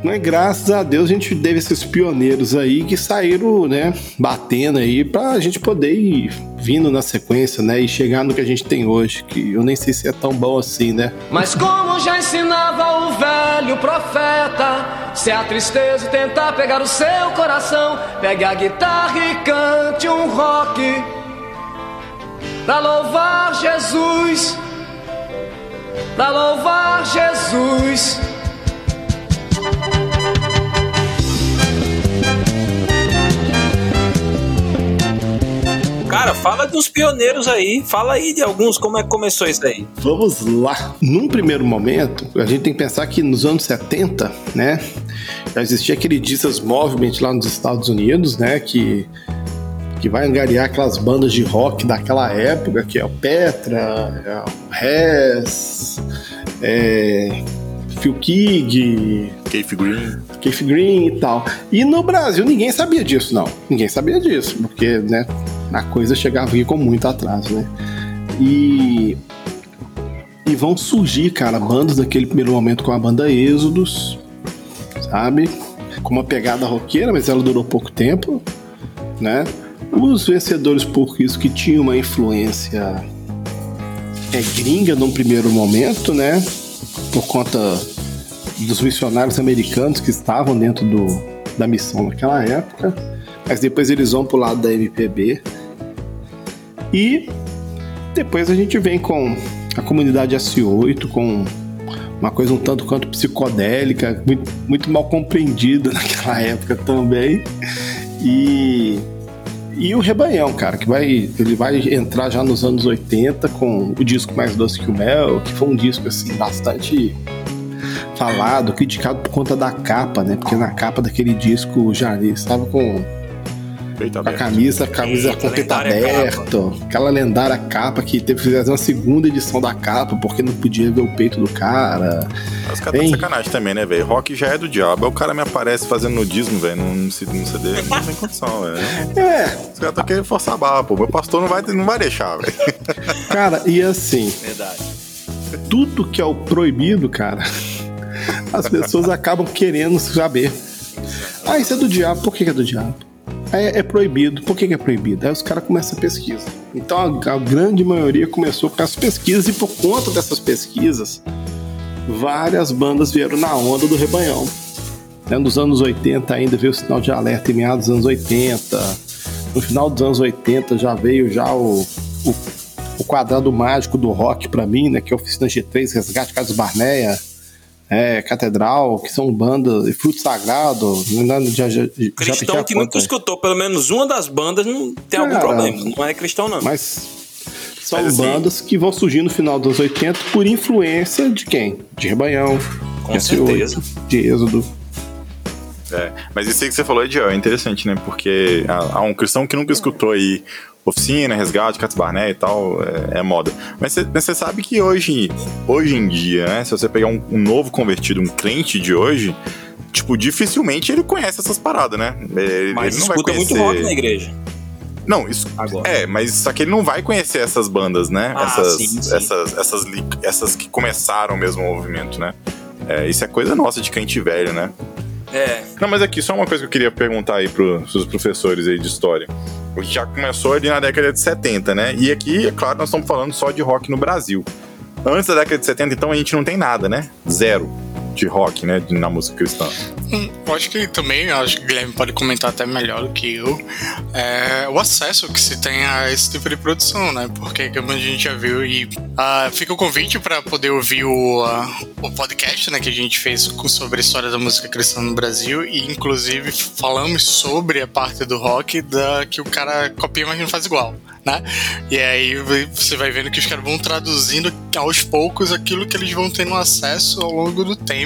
Mas graças a Deus a gente teve esses pioneiros aí que saíram, né, batendo aí pra gente poder ir vindo na sequência, né, e chegar no que a gente tem hoje, que eu nem sei se é tão bom assim, né? Mas como já ensinava o velho profeta, se a tristeza tentar pegar o seu coração, pegue a guitarra e cante um rock pra louvar Jesus, pra louvar Jesus. Cara, fala dos pioneiros aí. Fala aí de alguns, como é que começou isso aí. Vamos lá. Num primeiro momento, a gente tem que pensar que nos anos 70, né, já existia aquele Jesus Movement lá nos Estados Unidos, né, que que vai angariar aquelas bandas de rock daquela época, que é o Petra, é o Res, é, Phil Keaggy, Keith Green. Keith Green e tal. E no Brasil ninguém sabia disso, não. Ninguém sabia disso, porque, né, a coisa chegava aqui com muito atraso, né? E e vão surgir, cara, bandas naquele primeiro momento com a banda Êxodos, sabe? Com uma pegada roqueira, mas ela durou pouco tempo, né? Os vencedores por isso que tinham uma influência é gringa num primeiro momento, né? Por conta dos missionários americanos que estavam dentro do, da missão naquela época, mas depois eles vão pro lado da MPB. E depois a gente vem com a comunidade S8, com uma coisa um tanto quanto psicodélica, muito, muito mal compreendida naquela época também. E, e o Rebanhão, cara, que vai, ele vai entrar já nos anos 80 com o disco Mais Doce que o Mel, que foi um disco assim bastante falado, criticado por conta da capa, né? Porque na capa daquele disco o Jardim estava com Peito a aberto. camisa, a camisa Sim, com o peito lendária aberto, aquela lendária capa que teve que fazer uma segunda edição da capa porque não podia ver o peito do cara. Os caras de Hein? sacanagem também, né, velho? Rock já é do diabo. Aí o cara me aparece fazendo nudismo, velho, num, num CD. Não tem condição, velho. É, Os caras estão querendo forçar a barra, pô. Meu pastor não vai, não vai deixar, velho. cara, e assim, Verdade. tudo que é o proibido, cara, as pessoas acabam querendo saber. Ah, isso é do diabo, por que é do diabo? É, é proibido, por que que é proibido? Aí os caras começam a pesquisa. Então a, a grande maioria começou com as pesquisas e por conta dessas pesquisas, várias bandas vieram na onda do rebanhão. Né, Nos anos 80 ainda veio o sinal de alerta em meados dos anos 80. No final dos anos 80 já veio já o, o, o quadrado mágico do rock pra mim, né? Que é Oficina G3, Resgate Carlos Barneia, é, Catedral, que são bandas, e Fruto Sagrado, né, já, já, já Cristão já que nunca escutou pelo menos uma das bandas não tem algum problema. Não é cristão, não. Mas são Mas, assim- bandas que vão surgir no final dos 80 por influência de quem? De Rebanhão, Com de S8, certeza. de Êxodo. É, mas isso aí que você falou, Ediel, é interessante, né? Porque há um cristão que nunca escutou aí oficina, resgate, Cats Barnet e tal, é, é moda. Mas você- sabe que hoje, hoje em dia, né? Se você pegar um, um novo convertido, um crente de hoje, tipo, dificilmente ele conhece essas paradas, né? Ele, Mas ele não vai escuta conhecer... muito rock na igreja. Não, isso. Agora. É, mas só que ele não vai conhecer essas bandas, né? Ah, essas, sim, sim. essas, essas, essas que começaram mesmo o movimento, né? É, isso é coisa nossa de crente velho, né? É, Não, mas aqui, só uma coisa que eu queria perguntar aí pros, pros professores aí de história. Já começou ali na década de 70, né? E aqui, é claro, nós estamos falando só de rock no Brasil. Antes da década de 70, então, a gente não tem nada, né? Zero de rock, né? Na música cristã. Hum, Eu acho que também, acho que o Guilherme pode comentar até melhor do que eu, é o acesso que se tem a esse tipo de produção, né? Porque, como a gente já viu, e ah, fica o convite para poder ouvir o, ah, o podcast né, que a gente fez sobre a história da música cristã no Brasil, e inclusive falamos sobre a parte do rock da, que o cara copia, mas não faz igual. Né? E aí você vai vendo que os caras vão traduzindo aos poucos aquilo que eles vão tendo acesso ao longo do tempo.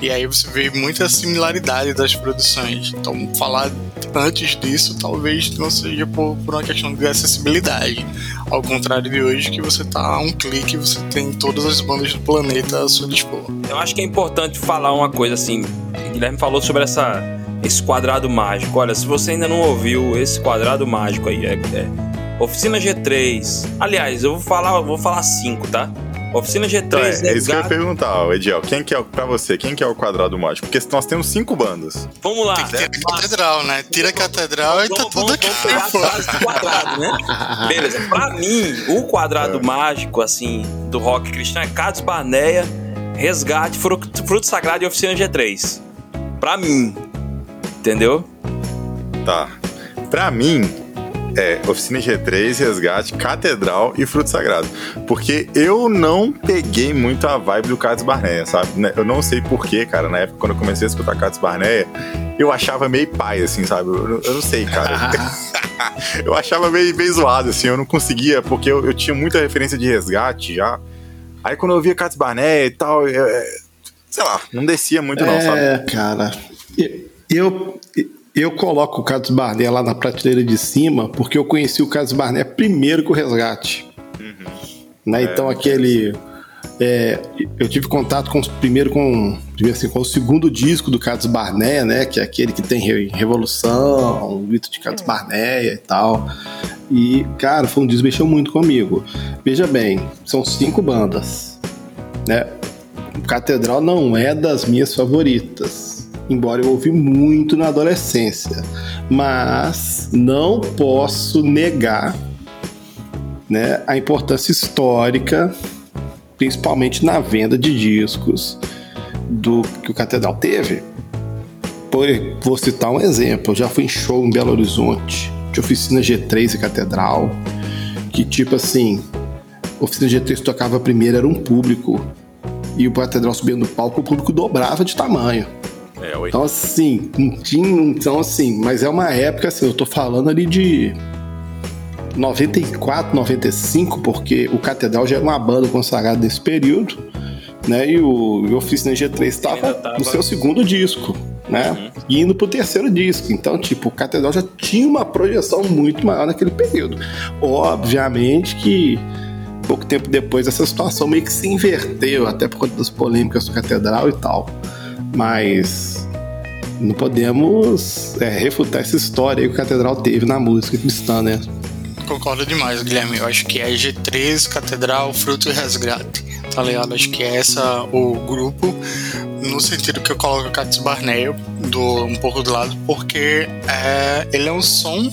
E aí você vê muita similaridade das produções. Então, falar antes disso talvez não seja por, por uma questão de acessibilidade. Ao contrário de hoje, que você tá a um clique você tem todas as bandas do planeta a seu dispor. eu acho que é importante falar uma coisa assim. O Guilherme falou sobre essa, esse quadrado mágico. Olha, se você ainda não ouviu esse quadrado mágico aí, é, é Oficina G3. Aliás, eu vou falar, vou falar cinco, tá? Oficina G3 Então, é, é isso que eu ia perguntar, Ediel. Quem que é, o- pra você, quem que é o quadrado mágico? Porque nós temos cinco bandas. Vamos lá. Tira a catedral, né? Tira a catedral e tá Vamos- tudo aqui. vamos pegar do quadrado, né? Beleza. Pra mim, o quadrado mágico, assim, do rock cristão é Carlos Barneia, Resgate, Fruto, Fruto Sagrado e Oficina G3. Pra mim. Entendeu? Tá. Pra mim, é Oficina G3, Resgate, Catedral e Fruto Sagrado. Porque eu não peguei muito a vibe do Carlos Barneia, sabe? Né, Eu não sei porquê, cara. Na época, quando eu comecei a escutar Carlos Barneia, eu achava meio pai, assim, sabe? Eu, eu não sei, cara. eu achava meio, meio zoado, assim. Eu não conseguia, porque eu, eu tinha muita referência de resgate já. Aí quando eu via Carlos Barneia e tal, eu- é, sei lá, não descia muito, não, sabe? É, cara. Eu, eu coloco o Carlos Barnet lá na prateleira de cima porque eu conheci o Carlos Barnet primeiro que o Resgate. Né? Então aquele. é, eu tive contato com primeiro com, primeiro assim, com o segundo disco do Carlos Barnet, né? Que é aquele que tem Re- Revolução, o grito de Carlos Barnet e tal. E, cara, foi um disco que mexeu muito comigo. Veja bem, são cinco bandas. Né? Catedral não é das minhas favoritas, embora eu ouvi muito na adolescência, mas não posso negar né, a importância histórica, principalmente na venda de discos do que o Catedral teve. Por, vou citar um exemplo, eu já fui em show em Belo Horizonte, de oficina G3 e Catedral, que tipo assim, oficina G3 tocava primeiro, era um público, e o Catedral subia no palco, o público dobrava de tamanho. É, oi. Então, assim, não tinha. Então, assim, mas é uma época, assim, eu tô falando ali de 94, 95, porque o Catedral já era uma banda consagrada nesse período, né? E o, o Oficina G3 estava tava- no seu segundo disco, né? E indo pro terceiro disco. Então, tipo, o Catedral já tinha uma projeção muito maior naquele período. Obviamente que pouco tempo depois essa situação meio que se inverteu, até por conta das polêmicas do Catedral e tal. Mas não podemos é, refutar essa história que o Catedral teve na música cristã, né? Concordo demais, Guilherme. Eu acho que é G3, Catedral, Fruto e Resgate. Tá ligado? Acho que é essa o grupo, no sentido que eu coloco o Catis Barney do, um pouco do lado, porque é, ele é um som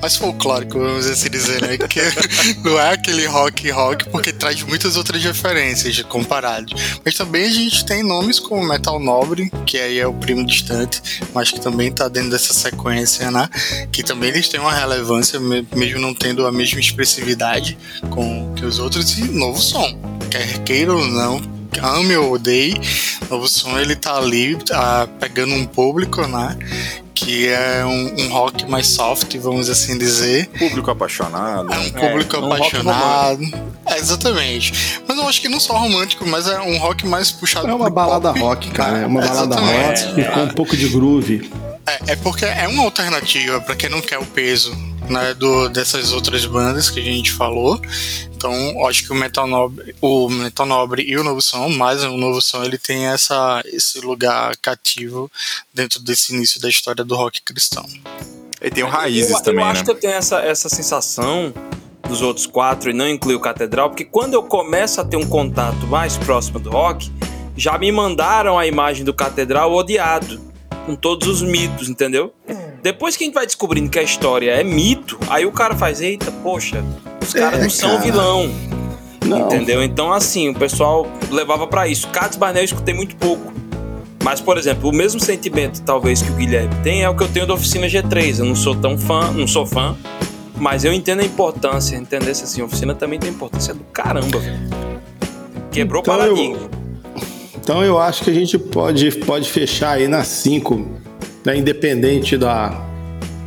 mais folclórico, vamos assim dizer, né? Que não é aquele rock rock, porque traz muitas outras referências comparadas. Mas também a gente tem nomes como Metal Nobre, que aí é o primo distante, mas que também tá dentro dessa sequência, né? Que também eles têm uma relevância, me- mesmo não tendo a mesma expressividade com que os outros, e novo som. Quer queira ou não, ame ou odeie, novo som ele tá ali ah, pegando um público, né? Que é um, um rock mais soft, vamos assim dizer. Público apaixonado. É um público é um rock apaixonado. É, exatamente. Mas eu acho que não só romântico, mas é um rock mais puxado É uma balada pop. rock, cara. É uma balada Exatamente. rock com um pouco de groove. É, é porque é uma alternativa pra quem não quer o peso né, do, dessas outras bandas que a gente falou. Então, eu acho que o Metal Nobre, o Metal Nobre e o Novo Som, mais o Novo Som, ele tem essa, esse lugar cativo dentro desse início da história do rock cristão. E tem o Raízes eu, também, eu acho né? que eu tenho essa, essa sensação dos outros quatro e não incluir o Catedral, porque quando eu começo a ter um contato mais próximo do rock, já me mandaram a imagem do Catedral odiado, com todos os mitos, entendeu? Depois que a gente vai descobrindo que a história é mito, aí o cara faz, eita, poxa, os caras É, não são cara. vilão, Não. entendeu? Então, assim, o pessoal levava pra isso. Cats Barnett eu escutei muito pouco. Mas, por exemplo, o mesmo sentimento, talvez, que o Guilherme tem é o que eu tenho da Oficina G3. Eu não sou tão fã, não sou fã, mas eu entendo a importância, entender se assim, a oficina também tem importância do caramba, velho. Quebrou Então, paradigma. Então eu acho que a gente pode, pode fechar aí nas 5, né, independente da.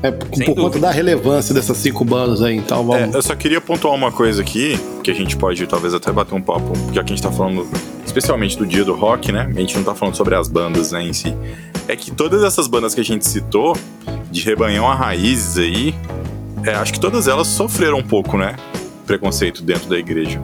É, por por conta dúvida. da relevância dessas cinco bandas aí, então É, vamos. eu só queria pontuar uma coisa aqui, que a gente pode talvez até bater um papo, já que a gente tá falando especialmente do dia do rock, né? A gente não tá falando sobre as bandas né, em si. É que todas essas bandas que a gente citou, de rebanhão a raízes aí, é, acho que todas elas sofreram um pouco, né? Preconceito dentro da igreja.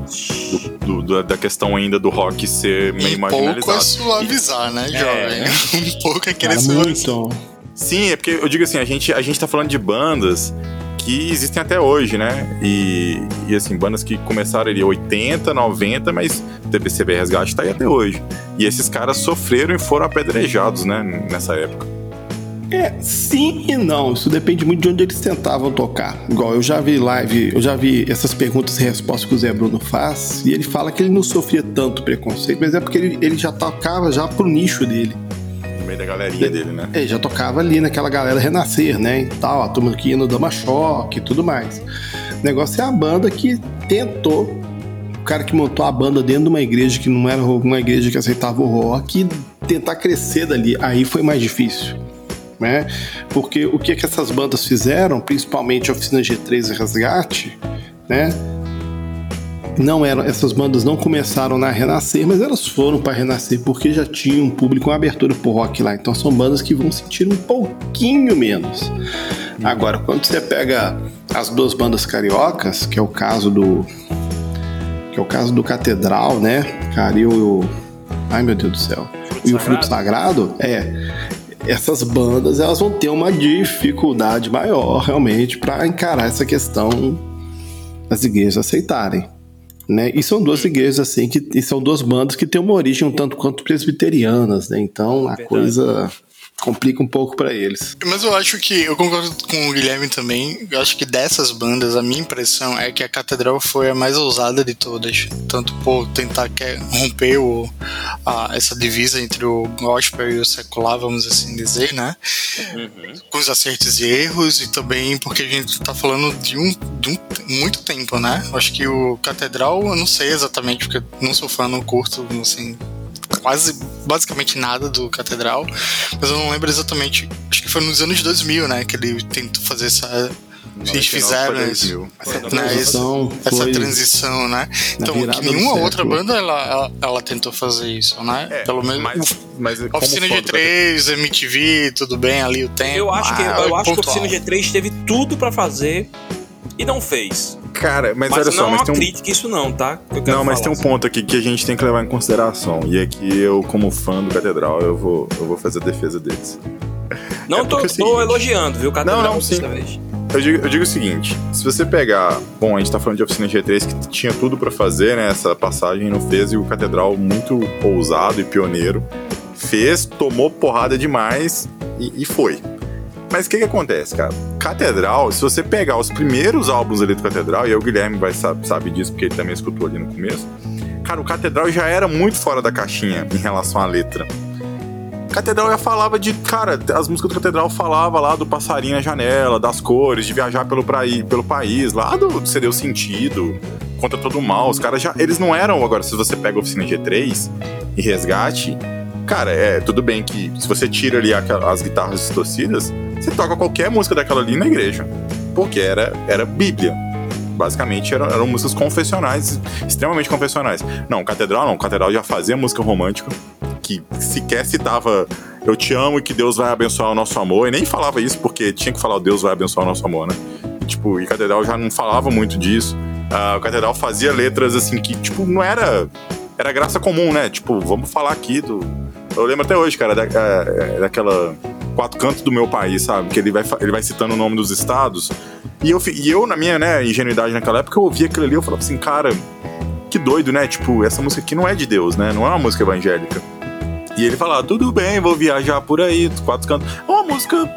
Do- do- da questão ainda do rock ser meio Um pouco marginalizado. é suavizar, né, jovem? Um pouco é querer suavizar. muito. Sim, é porque eu digo assim, a gente, a gente tá falando de bandas que existem até hoje, né? E, e assim, bandas que começaram ali 80, 90, mas TBCB Resgate tá aí até hoje. E esses caras sofreram e foram apedrejados, né? Nessa época. É, sim e não. Isso depende muito de onde eles tentavam tocar. Igual eu já vi live, eu já vi essas perguntas e respostas que o Zé Bruno faz, e ele fala que ele não sofria tanto preconceito, mas é porque ele, ele já tocava já pro nicho dele. No meio da galerinha dele, né? Ele já tocava ali naquela galera renascer, né? E tal, a turma que ia no Dama Choque e tudo mais. O negócio é a banda que tentou. O cara que montou a banda dentro de uma igreja que não era uma igreja que aceitava o rock, tentar crescer dali. Aí foi mais difícil. Né? Porque o que, que essas bandas fizeram, principalmente a Oficina G3 e Resgate, né? não eram essas bandas não começaram na Renascer, mas elas foram para Renascer porque já tinha um público, uma abertura pro rock lá. Então são bandas que vão sentir um pouquinho menos. Agora, quando você pega as duas bandas cariocas, que é o caso do que é o caso do Catedral, né? Cara, e o ai meu Deus do céu. e o Fruto Sagrado, é essas bandas elas vão ter uma dificuldade maior realmente para encarar essa questão das igrejas aceitarem. Né? E são duas igrejas assim que e são duas bandas que têm uma origem um tanto quanto presbiterianas, né? Então a Verdade. coisa complica um pouco para eles. Mas eu acho que, eu concordo com o Guilherme também, eu acho que dessas bandas, a minha impressão é que a Catedral foi a mais ousada de todas. Tanto por tentar que- romper o, a- essa divisa entre o gospel e o secular, vamos assim dizer, né? Com os acertos e erros, e também porque a gente tá falando de um, de um muito tempo, né? Eu acho que o Catedral, eu não sei exatamente, porque eu não sou fã, não curto, assim, quase basicamente nada do Catedral, mas eu não lembro exatamente. Acho que foi nos anos 2000, né, que ele tentou fazer essa. Eles 99 fizeram pra isso. 2000. Essa Né, transição essa transição, né? Então, nenhuma outra banda ela, ela, ela tentou fazer isso, né? É, Pelo menos. Mas, mas Oficina fã de do 3, MTV, tudo bem ali o tempo. Eu acho que, eu acho que. Oficina G3 teve tudo pra fazer e não fez. Cara, mas, Mas, olha não só, é mas uma tem um, crítica isso não, tá? Não, mas tem um ponto aqui que a gente tem que levar em consideração. E é que eu, como fã do Catedral, eu vou, eu vou fazer a defesa deles. Não É tô, é tô seguinte- elogiando, viu, Catedral, Não, não, sim. vez. Eu digo, eu digo o seguinte: se você pegar. Bom, a gente tá falando de oficina G3 que tinha tudo pra fazer, né? Essa passagem não fez e o Catedral, muito ousado e pioneiro, fez, tomou porrada demais e, e foi. Mas o que que acontece, cara? Catedral, se você pegar os primeiros álbuns ali do Catedral, e o Guilherme vai sabe, sabe disso porque ele também escutou ali no começo, cara, o Catedral já era muito fora da caixinha em relação à letra. Catedral já falava de. Cara, as músicas do Catedral falava lá do passarinho na janela, das cores, de viajar pelo, praí, pelo país, lá do Você Deu Sentido, contra todo o mal. Os caras já. Eles não eram. Agora, se você pega a oficina G3 e resgate, cara, é tudo bem que se você tira ali aquela- as guitarras distorcidas, você toca qualquer música daquela ali na igreja. Porque era, era Bíblia. Basicamente eram, eram músicas confessionais, extremamente confessionais. Não, Catedral não. Catedral já fazia música romântica, que sequer citava Eu te amo e que Deus vai abençoar o nosso amor. E nem falava isso porque tinha que falar Deus vai abençoar o nosso amor, né? E, tipo, e Catedral já não falava muito disso. Ah, o Catedral fazia letras assim que, tipo, não era. Era graça comum, né? Tipo, vamos falar aqui do. Eu lembro até hoje, cara, da, é, é, daquela quatro cantos do meu país, sabe? Que ele vai, ele vai citando o nome dos estados. E eu, e eu, na minha né, ingenuidade naquela época, eu ouvia aquilo ali eu falava assim, cara, que doido, né? Tipo, essa música aqui não é de Deus, né? Não é uma música evangélica. E ele fala, tudo bem, vou viajar por aí, quatro cantos. É uma música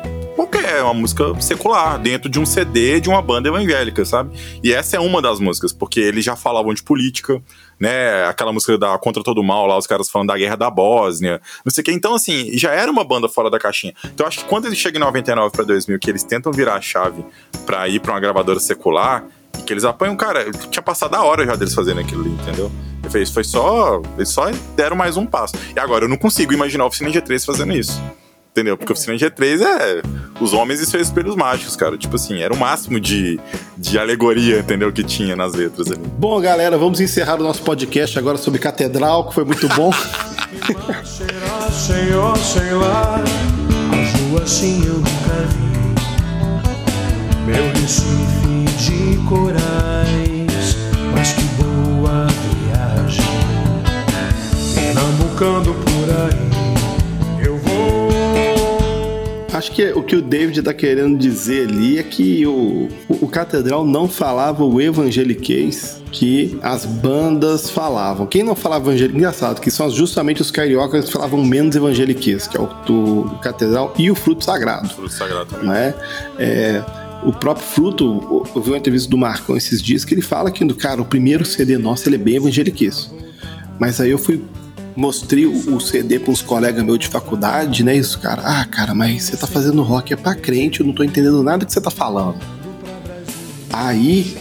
qualquer, é uma música secular, dentro de um CD de uma banda evangélica, sabe? E essa é uma das músicas, porque eles já falavam de política, né? Aquela música da Contra Todo Mal, lá os caras falando da guerra da Bósnia, não sei o que. Então, assim, já era uma banda fora da caixinha. Então, acho que quando eles chegam em 99 pra 2000, que eles tentam virar a chave pra ir pra uma gravadora secular, e que eles apanham, cara, tinha passado a hora já deles fazendo aquilo ali, entendeu? Foi, só. Eles só deram mais um passo. E agora eu não consigo imaginar a Oficina G3 fazendo isso. Entendeu? Porque a Oficina G3 é os homens e seus espelhos mágicos, cara. Tipo assim, era o máximo de, de alegoria, entendeu? Que tinha nas letras ali. Bom, galera, vamos encerrar o nosso podcast agora sobre Catedral, que foi muito bom. Será, Senhor, sei lá, as ruas assim eu nunca vi. Meu Recife de corais, mas que boa viagem. Pernambucando por aí, Acho que o que o David tá querendo dizer ali é que o, o, o Catedral não falava o evangeliquez que as bandas falavam. Quem não falava evangeliquez, engraçado, que são justamente os cariocas que falavam menos evangeliquez, que é o do Catedral e o Fruto Sagrado. Fruto Sagrado também. né? É, o próprio Fruto, eu vi uma entrevista do Marcão esses dias que ele fala que, cara, o primeiro CD nosso ele é bem evangeliquez. Mas aí eu fui, mostrei o, CD para uns colegas meus de faculdade, né? Isso, cara, ah, cara, mas você tá fazendo rock é pra crente, eu não tô entendendo nada que você tá falando. Aí,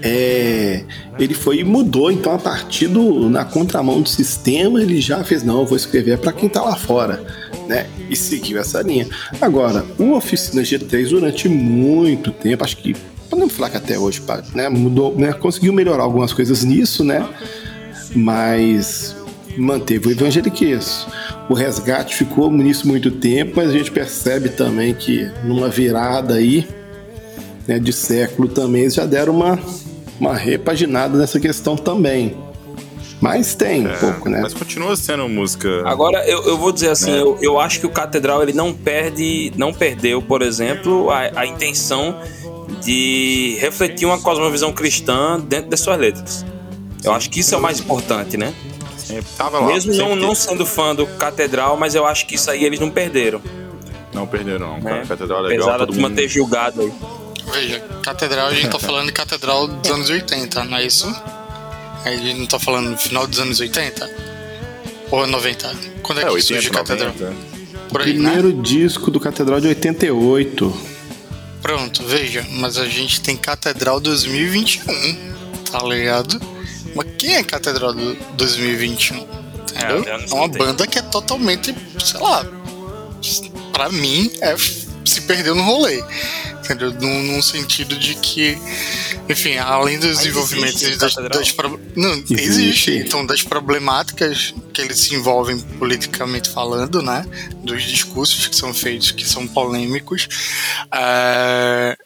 é, ele foi e mudou, então a partir do, na contramão do sistema, ele já fez, não, eu vou escrever para quem tá lá fora, né? E seguiu essa linha. Agora, o Oficina G3 durante muito tempo, acho que podemos falar que até hoje, né, mudou, né, conseguiu melhorar algumas coisas nisso, né? Mas manteve o evangeliquez. O resgate ficou nisso muito tempo, mas a gente percebe também que numa virada aí, né, de século também, eles já deram uma, uma repaginada nessa questão também. Mas tem um pouco, né? Mas continua sendo música. Agora, eu, eu vou dizer assim, Né? eu, eu acho que o Catedral ele não perde, não perdeu, por exemplo, a, a intenção de refletir uma cosmovisão cristã dentro das suas letras. Eu acho que isso é o mais importante, né? Sempre tava lá. Mesmo não, não sendo fã do Catedral, mas eu acho que isso aí eles não perderam. Não perderam, não. Cara, Né? Catedral é legal. Apesar da todo turma mundo... ter julgado aí. Veja, catedral, a gente tá falando de catedral dos anos 80, não é isso? Aí a gente não tá falando no final dos anos 80? Ou 90? Quando é É, que 80, surge catedral? 90. Por aí, né? Primeiro disco do Catedral de 88. Pronto, veja, mas a gente tem Catedral 2021, tá ligado? Mas quem é Catedral do 2021? Entendeu? É, É uma banda que é totalmente, sei lá, pra mim, é, se perdeu no rolê. Entendeu? Num, num sentido de que, enfim, além dos desenvolvimentos existe das, das pro- Não, Existe. existe. Então, das problemáticas que eles se envolvem politicamente falando, né? Dos discursos que são feitos, que são polêmicos. é,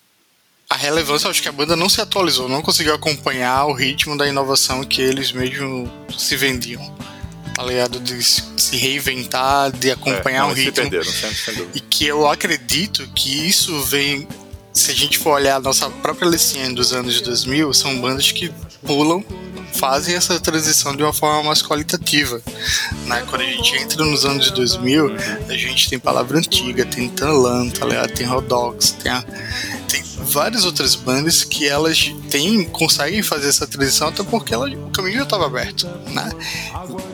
a relevância, acho que a banda não se atualizou, não conseguiu acompanhar o ritmo da inovação que eles mesmos se vendiam. Tá ligado? De se reinventar, de acompanhar É, o ritmo. perderam. E que eu acredito que isso vem. Se a gente for olhar a nossa própria listinha dos anos 2000, são bandas que pulam, fazem essa transição de uma forma mais qualitativa. Né? Quando a gente entra nos anos 2000, a gente tem Palavra Antiga, tem Tanlan, tá ligado? tem Rodox, tem, a- tem várias outras bandas que elas têm, conseguem fazer essa transição até porque ela- o caminho já estava aberto. Né?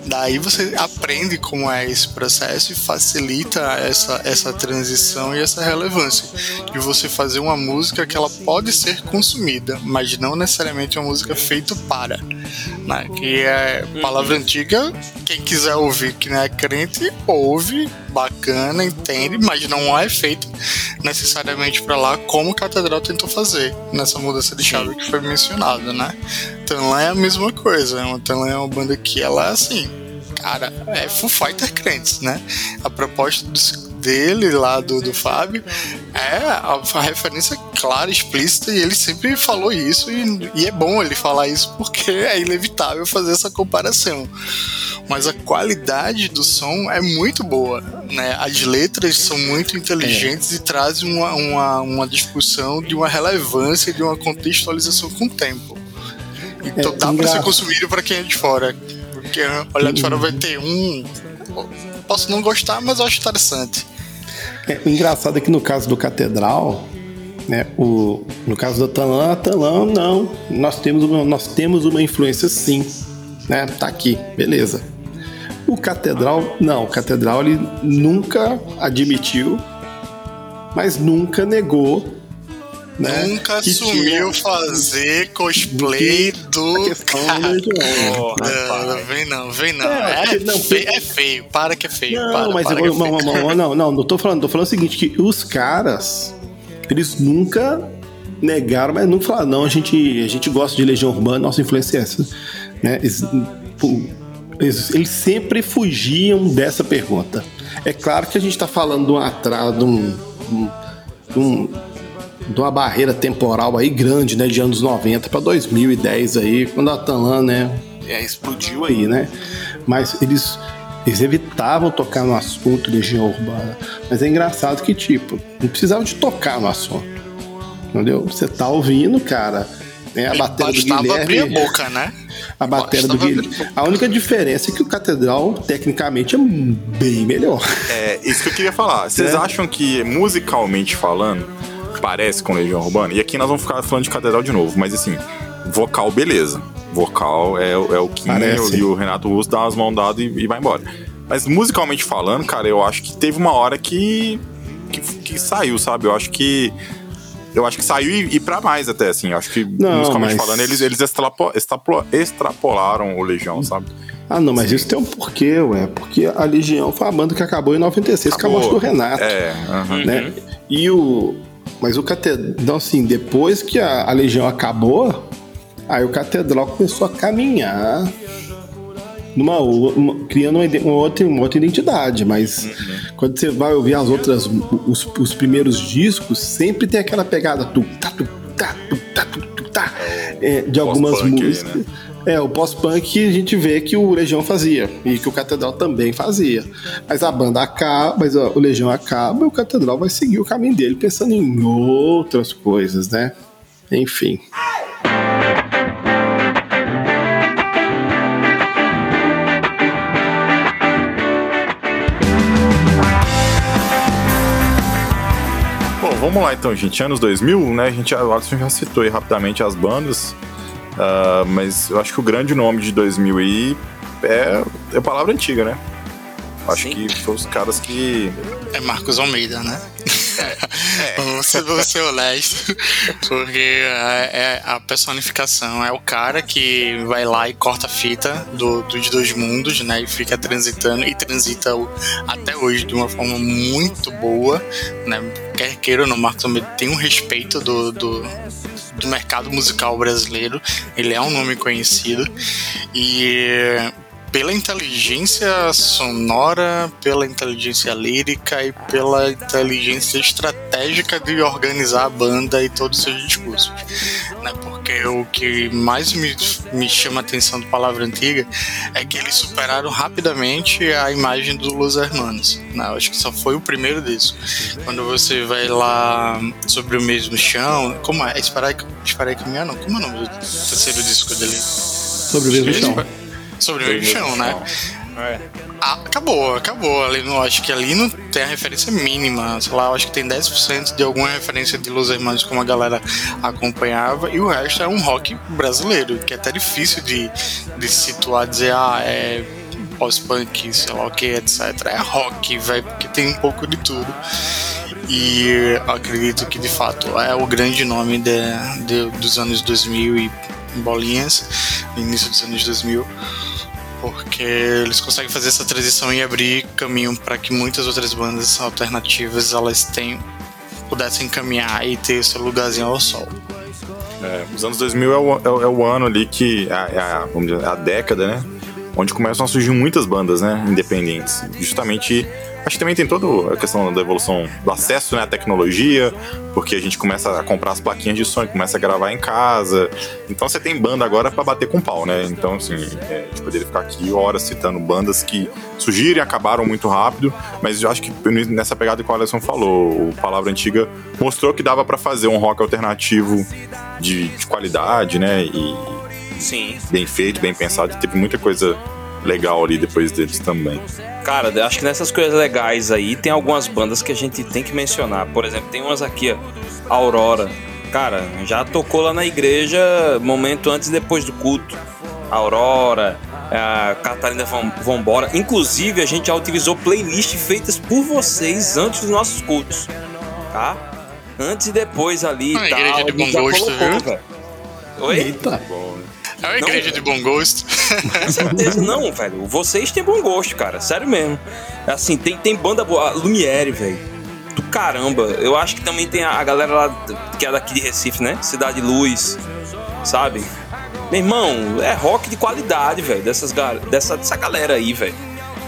Daí você aprende como é esse processo e facilita essa, essa transição e essa relevância. De você fazer uma música que ela pode ser consumida, mas não necessariamente uma música feita para. Né? Que é palavra antiga, quem quiser ouvir que não é crente, ouve, bacana, entende, mas não é feito necessariamente para lá como o Catedral tentou fazer nessa mudança de chave que foi mencionada, né? Tanlan é a mesma coisa, uma Tanlan é uma banda que ela é assim, cara, é Full Fighter crentes, né? A proposta dos- dele lá do, do Fábio é a, a referência clara, explícita, e ele sempre falou isso, e, e é bom ele falar isso porque é inevitável fazer essa comparação. Mas a qualidade do som é muito boa, né? As letras são muito inteligentes e trazem uma, uma, uma discussão de uma relevância, de uma contextualização com o tempo. Então É, dá pra engra- ser consumido pra quem é de fora. Porque olhar de fora vai ter um. Posso não gostar, mas eu acho interessante. É, o engraçado é que no caso do Catedral, né, o, no caso da Talan, a Talan, não. Nós temos uma, nós temos uma influência sim. Né? Tá aqui, beleza. O Catedral, não, o Catedral ele nunca admitiu, mas nunca negou. Né, Nunca que assumiu tinha fazer cosplay do. a questão da Legião. Não, não vem não, vem não. É, É, não, feio, é feio, para que é feio. Não, para, mas para eu vou, é não, feio. não, não, não, não tô falando, tô falando o seguinte, que os caras, eles nunca negaram, mas nunca falaram, não, a gente, a gente gosta de Legião Urbana, nossa influência é essa. Né? Eles, eles, eles sempre fugiam dessa pergunta. É claro que a gente tá falando de um atraso, de um, de um- de uma barreira temporal aí grande, né, de anos 90 para 2010 aí, quando a Tanlan, né, é, explodiu aí, né? Mas eles eles evitavam tocar no assunto Legião Urbana. Mas é engraçado que, tipo, não precisava de tocar no assunto. Entendeu? Você tá ouvindo, cara. Né, a bateria do Bastava abrir a Guilherme. boca, né? A bateria do Guilherme. A única diferença é que o Catedral, tecnicamente, é bem melhor. É, isso que eu queria falar. Vocês É. acham que, musicalmente falando, parece com Legião Urbana? E aqui nós vamos ficar falando de Catedral de novo, mas assim, vocal, beleza. Vocal é, o- é o Kim Parece. e o Renato Russo dá as mãos dadas e, e vai embora. Mas musicalmente falando, cara, eu acho que teve uma hora que, que, que saiu, sabe? Eu acho que. Eu acho que saiu e, e pra mais até, assim. Eu acho que, Não, musicalmente mas- falando, eles, eles extrapo- extrapo- extrapolaram o Legião, sabe? Ah, não, mas isso tem um porquê, ué. Porque a Legião foi a banda que acabou em 96 com a morte do Renato. É, aham. né? E o. Mas o Catedral, assim, depois que a, a Legião acabou, aí o Catedral começou a caminhar numa, uma- criando uma, uma outra, uma outra identidade. Mas quando você vai ouvir as outras, os, os primeiros discos, sempre tem aquela pegada tu, tá, tu, tá, tu, tá, tu, tá, é, de algumas pós-punk aí, músicas. né? É, o pós-punk a gente vê que o Legião fazia e que o Catedral também fazia. Mas a banda acaba, mas o Legião acaba e o Catedral vai seguir o caminho dele pensando em outras coisas, né? Enfim. Bom, vamos lá então, gente. Anos 2000, né? A gente, o Alisson já citou aí rapidamente as bandas, ah, mas eu acho que o grande nome de 2000 aí é, é palavra antiga, né? Acho Sim. que foi os caras que. É Marcos Almeida, né? É. Vamos ser, vamos ser honestos, porque é, é a personificação é o cara que vai lá e corta a fita do, dos dois mundos, né? E fica transitando e transita o- até hoje de uma forma muito boa, né? Quer queira ou não, Marcos Almeida tem um respeito do, do, do mercado musical brasileiro, ele é um nome conhecido e pela inteligência sonora, pela inteligência lírica e pela inteligência estratégica de organizar a banda e todos os seus discursos. Né? Porque o que mais me, me chama a atenção do Palavra Antiga é que eles superaram rapidamente a imagem do Los Hermanos. Né? Eu acho que só foi o primeiro disco. Quando você vai lá sobre o mesmo chão, como é? Esperar e, Esperar e Caminhar, não? Como é o nome do terceiro disco dele? Sobre o mesmo chão. Sobre o mesmo chão, né? Ah, acabou, acabou. Ali não, acho que ali não tem a referência mínima. Sei lá, acho que tem 10% de alguma referência de Los Hermanos como a galera acompanhava. E o resto é um rock brasileiro, que é até difícil de, de situar, dizer, ah, é pós-punk, sei lá o que, etc. É rock, velho, porque tem um pouco de tudo. E acredito que de fato é o grande nome de, de- dos anos 2000 e bolinhas, início dos anos 2000 porque eles conseguem fazer essa transição e abrir caminho para que muitas outras bandas alternativas elas tenham pudessem caminhar e ter seu lugarzinho ao sol. É, os anos 2000 é o, é é o ano ali que. É, é a, vamos dizer, a década, né? Onde começam a surgir muitas bandas, né? Independentes. Justamente. Acho que também tem toda a questão da evolução do acesso né, à tecnologia, porque a gente começa a comprar as plaquinhas de som, começa a gravar em casa. Então você tem banda agora pra bater com pau, né? Então, assim, é, a gente poderia ficar aqui horas citando bandas que surgiram e acabaram muito rápido, mas eu acho que nessa pegada que o Alisson falou, o Palavra Antiga mostrou que dava pra fazer um rock alternativo de, de qualidade, né? E Sim. bem feito, bem pensado. Teve muita coisa legal ali depois deles também. Cara, eu acho que nessas coisas legais aí tem algumas bandas que a gente tem que mencionar. Por exemplo, tem umas aqui, ó, Aurora. Cara, já tocou lá na igreja momento antes e depois do culto. Aurora, a Catarina Vom- Vambora. Inclusive, a gente já utilizou playlists feitas por vocês antes dos nossos cultos. Tá? Antes e depois ali e Ah, tal. igreja de a bom gosto, colocou, viu? Oi? Eita. É uma Não, igreja velho. de bom gosto. Com certeza, não, velho. Vocês têm bom gosto, cara. Sério mesmo. Assim, tem, tem banda boa. Lumiere, velho. Do caramba. Eu acho que também tem a, a galera lá que é daqui de Recife, né? Cidade Luz. Sabe? Meu irmão, é rock de qualidade, velho. Dessas, dessa, dessa galera aí, velho.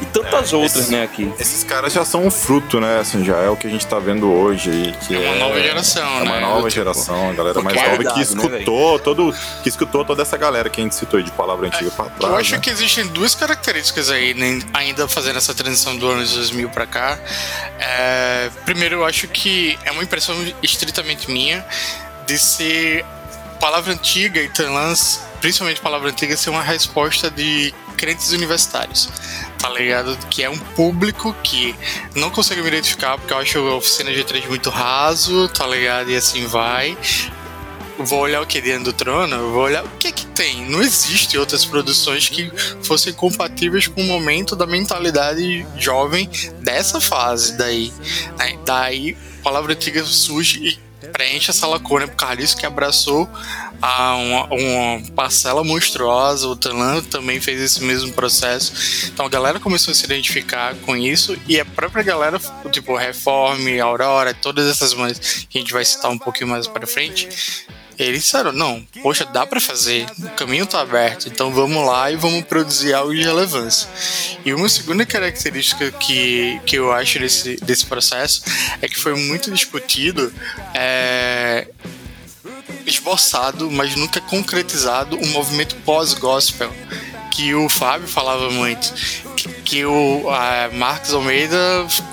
E tantas outras, esses- né, aqui. Esses caras já são um fruto, né? Assim, já é o que a gente tá vendo hoje aí. Que É uma nova geração, é uma né? nova Do tipo- geração, a galera mais é nova que né, escutou todo. Que escutou toda essa galera que a gente citou aí de palavra antiga pra trás. Eu acho né? que existem duas características aí, né, ainda fazendo essa transição do ano 2000 pra cá. É, primeiro, eu acho que é uma impressão estritamente minha de ser palavra antiga e Tanlans, principalmente palavra antiga, ser uma resposta de crentes universitários. Tá ligado? Que é um público que não consegue me identificar, porque eu acho a oficina G3 muito raso, tá ligado? E assim vai vou olhar o que dentro do trono, vou olhar o que que tem. Não existe outras produções que fossem compatíveis com o momento da mentalidade jovem dessa fase daí. né? Daí, palavra antiga surge e preenche essa lacuna pro Carlinhos que abraçou a uma, uma parcela monstruosa. O Talan também fez esse mesmo processo. Então a galera começou a se identificar com isso e a própria galera, tipo Reforme, Aurora, todas essas bandas que a gente vai citar um pouquinho mais pra frente, eles disseram, não, poxa, dá pra fazer, o caminho tá aberto, então vamos lá e vamos produzir algo de relevância. E uma segunda característica que, que eu acho desse, desse processo é que foi muito discutido, é, esboçado, mas nunca concretizado um movimento pós-gospel que o Fábio falava muito, que, que o Marcos Almeida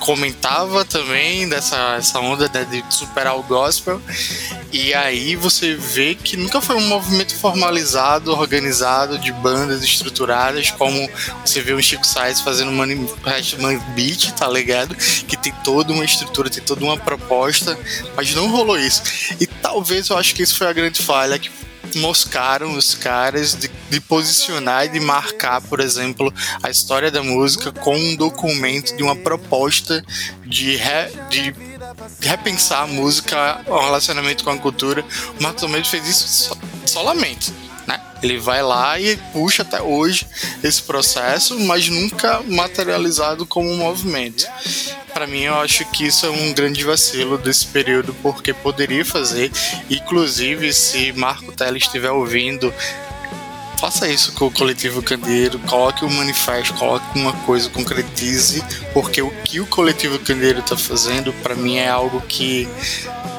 comentava também dessa essa onda né, de superar o gospel. E aí você vê que nunca foi um movimento formalizado, organizado, de bandas estruturadas, como você vê o Chico Sainz fazendo Money Man Beat, tá ligado? Que tem toda uma estrutura, tem toda uma proposta, mas não rolou isso. E talvez eu acho que isso foi a grande falha que moscaram os caras de, de posicionar e de marcar, por exemplo, a história da música com um documento de uma proposta de, re, de repensar a música, o relacionamento com a cultura. O Marcos Almeida fez isso so, solamente. Né? Ele vai lá e puxa até hoje esse processo, mas nunca materializado como um movimento. Para mim, eu acho que isso é um grande vacilo desse período, porque poderia fazer. Inclusive, se Marco Teles estiver ouvindo, faça isso com o coletivo Candeeiro, coloque um manifesto, coloque uma coisa, concretize, porque o que o coletivo Candeeiro está fazendo, para mim, é algo que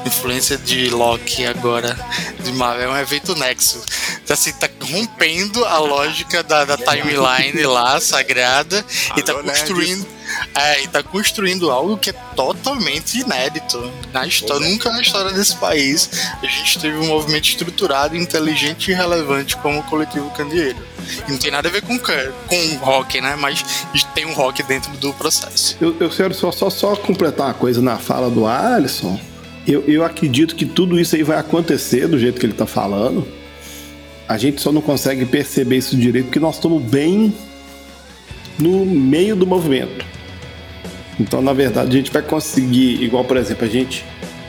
influência de Loki agora de Marvel é um evento Nexo. Tá, assim, tá rompendo a lógica da, da timeline lá, sagrada, e tá Alô, construindo. É, e tá construindo algo que é totalmente inédito. Na história, nunca na história desse país a gente teve um movimento estruturado, inteligente e relevante como o coletivo Candeeiro. E não tem nada a ver com, com rock, né? Mas tem um rock dentro do processo. Eu, eu quero só, só, só completar uma coisa na fala do Alisson. Eu, eu acredito que tudo isso aí vai acontecer do jeito que ele tá falando. A gente só não consegue perceber isso direito porque nós estamos bem no meio do movimento. Então, na verdade, a gente vai conseguir, igual por exemplo, a gente.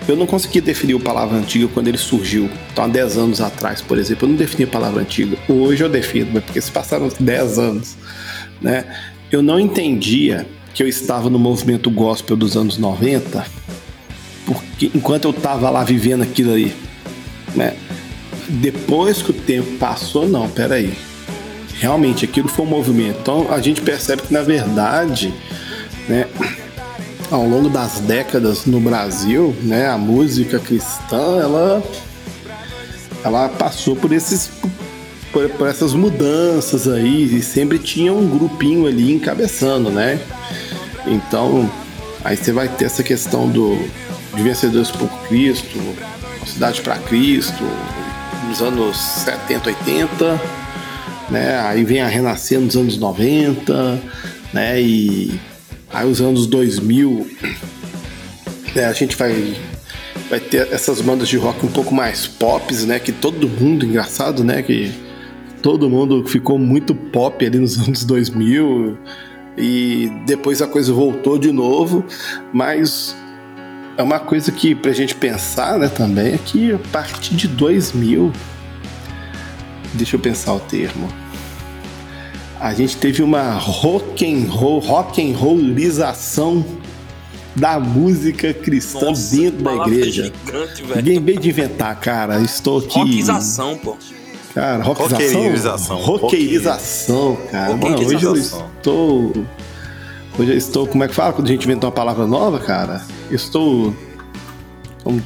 Eu não consegui definir o palavra antiga quando ele surgiu. Então, há 10 anos atrás, por exemplo, eu não defini a palavra antiga. Hoje eu defino, porque se passaram 10 anos, né? Eu não entendia que eu estava no movimento gospel dos anos 90, porque enquanto eu estava lá vivendo aquilo ali, né? Depois que o tempo passou, não, peraí. Realmente aquilo foi um movimento. Então a gente percebe que na verdade, ao longo das décadas no Brasil, né, a música cristã, ela ela passou por esses por, por essas mudanças aí e sempre tinha um grupinho ali encabeçando, né? Então, aí você vai ter essa questão do de vencedores por Cristo, Cidade para Cristo, nos anos 70, 80, né? Aí vem a renascer nos anos 90, né? E aí os anos 2000, né? A gente vai vai ter essas bandas de rock um pouco mais pops, né? Que todo mundo, engraçado, né? Que todo mundo ficou muito pop ali nos anos 2000 e depois a coisa voltou de novo, mas é uma coisa que pra gente pensar, né, também é que a partir de 2000, deixa eu pensar o termo. A gente teve uma rock and roll, rock and rollização da música cristã Nossa, dentro da igreja. gigante, velho. Ninguém veio de inventar, cara. Estou aqui. Rockização, pô. Cara, rockização. Roqueirização, cara. Não, hoje eu estou. Hoje eu estou. Como é que fala quando a gente inventa uma palavra nova, cara? Estou.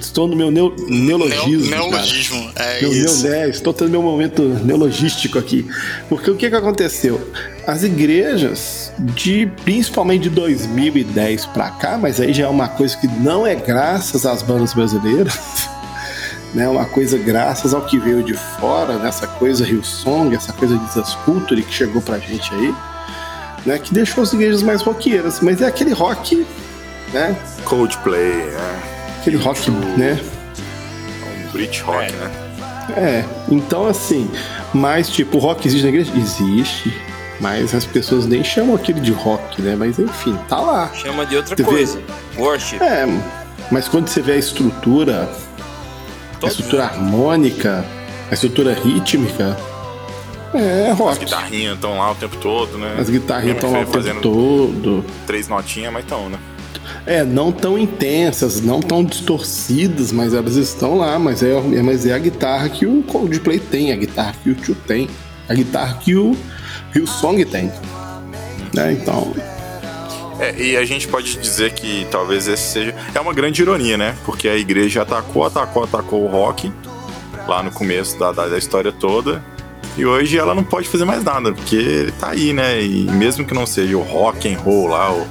Estou no meu neo, neologismo. Neo- cara. neologismo, é Meu, isso. meu, é, estou tendo meu momento neologístico aqui. Porque o que, que aconteceu? As igrejas, de principalmente de 2010 pra cá, mas aí já é uma coisa que não é graças às bandas brasileiras, né? Uma coisa graças ao que veio de fora, nessa coisa Hillsong, essa coisa de Culture que chegou pra gente aí, né? Que deixou as igrejas mais roqueiras. Mas é aquele rock, né? Coldplay, né? Aquele rock, né? Um Brit rock, né? É, então assim, mas tipo, o rock existe na igreja? Existe, mas as pessoas nem chamam aquele de rock, né? Mas enfim, tá lá. Chama de outra vê? coisa. Worship. É, mas quando você vê a estrutura, a Todo estrutura harmônica, a estrutura rítmica, é As rock. guitarrinhas estão lá o tempo todo, né? As guitarrinhas estão lá o tempo fazendo todo. três notinhas, mas estão, né? É, não tão intensas, não tão distorcidas, mas elas estão lá. Mas é, mas é a guitarra que o Coldplay tem, a guitarra que o Tio tem, a guitarra que o Hillsong tem. Né, então, É, e a gente pode dizer que talvez esse seja. É uma grande ironia, né? Porque a igreja atacou, atacou, atacou o rock lá no começo da, da, da história toda. E hoje ela não pode fazer mais nada, porque ele tá aí, né? E mesmo que não seja o rock and roll lá, o.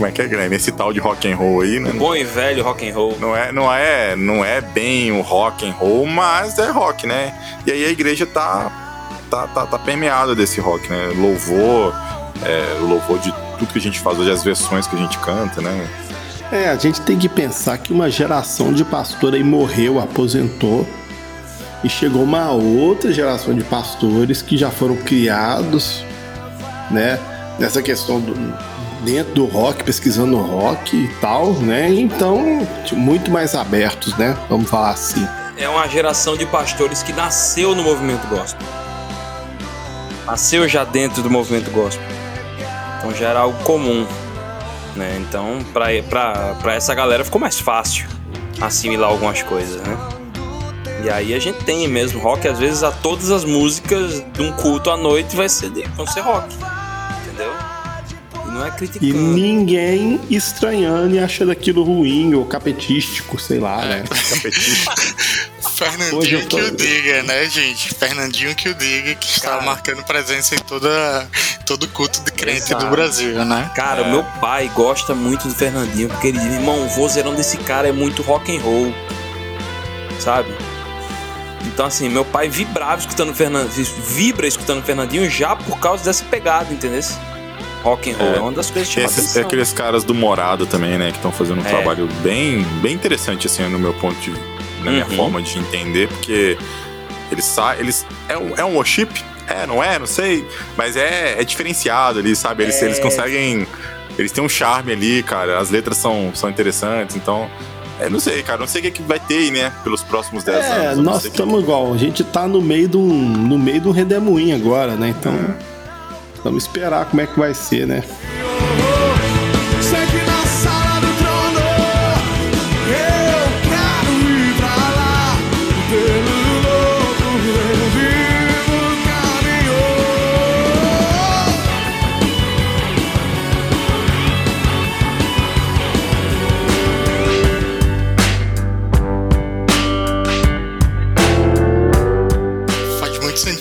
Como é que é, Guilherme? Esse tal de rock and roll aí, né? Bom e velho rock and roll. Não é, não é, não é bem o rock and roll, mas é rock, né? E aí a igreja tá tá, tá, tá permeada desse rock, né? Louvor, é, o louvor de tudo que a gente faz hoje, as versões que a gente canta, né? É, a gente tem que pensar que uma geração de pastor aí morreu, aposentou, e chegou uma outra geração de pastores que já foram criados, né, nessa questão do dentro do rock, pesquisando rock e tal, né? Então, muito mais abertos, né? Vamos falar assim. É uma geração de pastores que nasceu no movimento gospel. Nasceu já dentro do movimento gospel. Então já era algo comum. Né? Então, pra essa galera ficou mais fácil assimilar algumas coisas, né? E aí a gente tem mesmo rock, às vezes a todas as músicas de um culto à noite vai ser, vão ser rock. E não é E criticando. ninguém estranhando e achando aquilo ruim ou capetístico, sei lá, né? Hoje Fernandinho eu tô- que o diga, né, gente? Fernandinho que o diga, que está Cara. marcando presença em toda, todo culto de crente Exato. do Brasil, né? Cara, meu pai gosta muito do Fernandinho, porque ele diz, irmão, o vozeirão desse cara é muito rock and roll. Sabe? Então, assim, meu pai vibrava escutando o Fernandinho, vibra escutando o Fernandinho já por causa dessa pegada, entendeu? Rock and roll é, É. uma das coisas que Esses, atenção. aqueles caras do Morado também, né? Que estão fazendo um É. trabalho bem, bem interessante, assim, no meu ponto de. na minha Uhum. forma de entender, porque eles saem. Eles, é, um, é um worship? É, não é? Não sei. Mas é, é diferenciado ali, sabe? Eles, É. eles conseguem. Eles têm um charme ali, cara. As letras são, são interessantes, então. É, não sei, cara. Não sei o que, é que vai ter aí, né? Pelos próximos 10 anos. É, eu não nós o que- estamos igual, a gente tá no meio de um, no meio de um redemoinho agora, né? Então, vamos esperar como é que vai ser, né?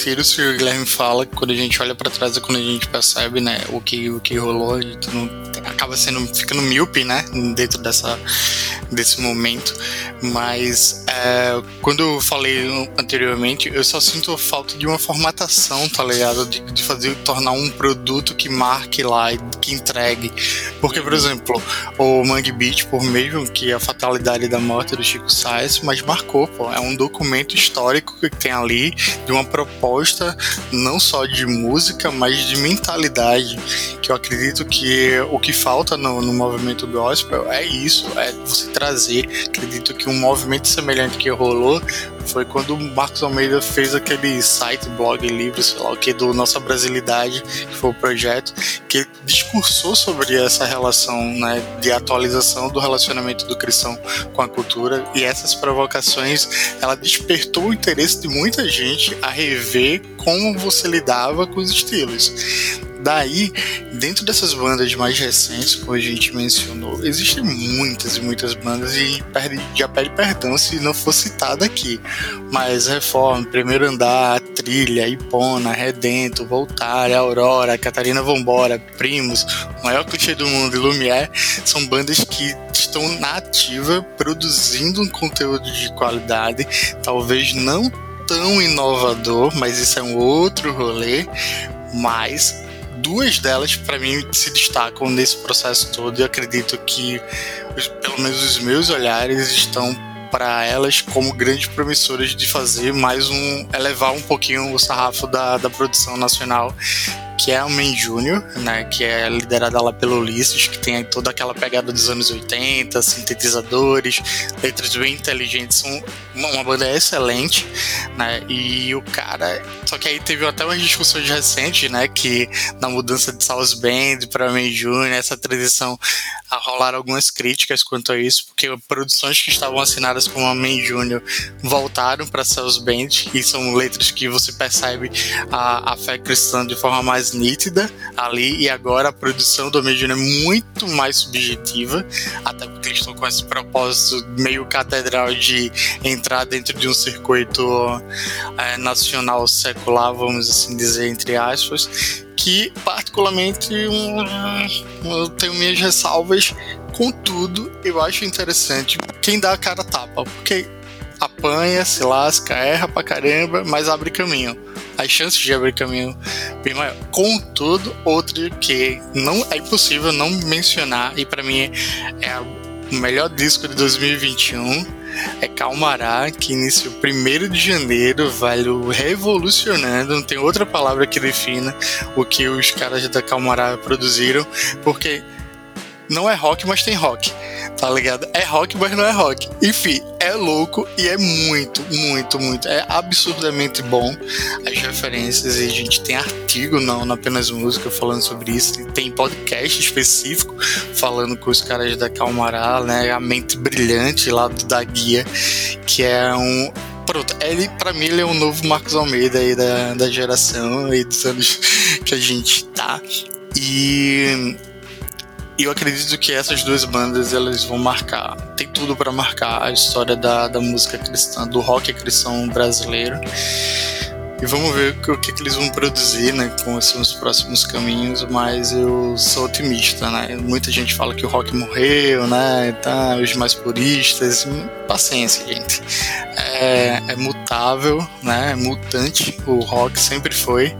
Sentido se o Guilherme fala que quando a gente olha pra trás é quando a gente percebe, né, o que, o que rolou acaba sendo ficando míope, né, dentro dessa desse momento. Mas é, quando eu falei anteriormente, eu só sinto falta de uma formatação, tá ligado? De, de fazer tornar um produto que marque lá, e que entregue. Porque, por exemplo, o Mangue Beach, por mesmo que a fatalidade da morte do Chico Sainz, mas marcou, pô. É um documento histórico que tem ali de uma proposta não só de música, mas de mentalidade. Que eu acredito que o que falta no, no movimento gospel é isso, é você trazer. Acredito que um movimento semelhante que rolou foi quando o Marcos Almeida fez aquele site, blog, livro, sei lá o que, do Nossa Brasilidade, que foi o projeto, que discursou sobre essa relação né, de atualização do relacionamento do cristão com a cultura e essas provocações, ela despertou o interesse de muita gente a rever como você lidava com os estilos. Daí, dentro dessas bandas mais recentes, como a gente mencionou, existem muitas e muitas bandas e perde, já pede perdão se não for citada aqui. Mas Reforma, Primeiro Andar, Trilha, Ipona, Redento, Voltar, Aurora, Catarina Vambora, Primos, o maior clichê do mundo e Lumière são bandas que estão na ativa produzindo um conteúdo de qualidade, talvez não tão inovador, mas isso é um outro rolê, mas duas delas para mim se destacam nesse processo todo. E acredito que pelo menos os meus olhares estão para elas como grandes promissoras de fazer mais um elevar um pouquinho o sarrafo da, da produção nacional que é a Main Júnior, né, que é liderada lá pelo Ulisses, que tem toda aquela pegada dos anos 80, sintetizadores, letras bem inteligentes, são uma, uma banda excelente, né, e o cara, só que aí teve até umas discussões recentes, né, que na mudança de South Band para Main Júnior, essa transição, rolaram algumas críticas quanto a isso, porque produções que estavam assinadas com a Main Júnior voltaram para South Band, e são letras que você percebe a, a fé cristã de forma mais nítida ali, e agora a produção do Júnior é muito mais subjetiva, até porque eles estão com esse propósito meio catedral de entrar dentro de um circuito eh, nacional secular, vamos assim dizer, entre aspas, que particularmente hum, eu tenho minhas ressalvas. Contudo, eu acho interessante quem dá a cara tapa, porque apanha, se lasca, erra pra caramba, mas abre caminho. As chances de abrir caminho bem maior. Contudo, outro que não é impossível não mencionar, e pra mim é a- o melhor disco de 2021 é Calmará, que iniciou 1 de janeiro, velho, revolucionando, não tem outra palavra que defina o que os caras da Calmará produziram, porque não é rock, mas tem rock, tá ligado? É rock, mas não é rock. Enfim, é louco e é muito, muito, muito, é absurdamente bom as referências e a gente tem artigo, não, não apenas música, falando sobre isso, e tem podcast específico falando com os caras da Calmará, né? A mente brilhante lá da guia, que é um. Pronto, ele, pra mim, ele é o novo Marcos Almeida aí da, da geração e dos anos que a gente tá. E e eu acredito que essas duas bandas elas vão marcar, tem tudo pra marcar a história da, da música cristã, do rock cristão brasileiro. E vamos ver o que, que eles vão produzir, né, com os próximos caminhos, mas eu sou otimista, né? Muita gente fala que o rock morreu, né, tá, os mais puristas, paciência, gente. É, é mutável, né, é mutante, o rock sempre foi,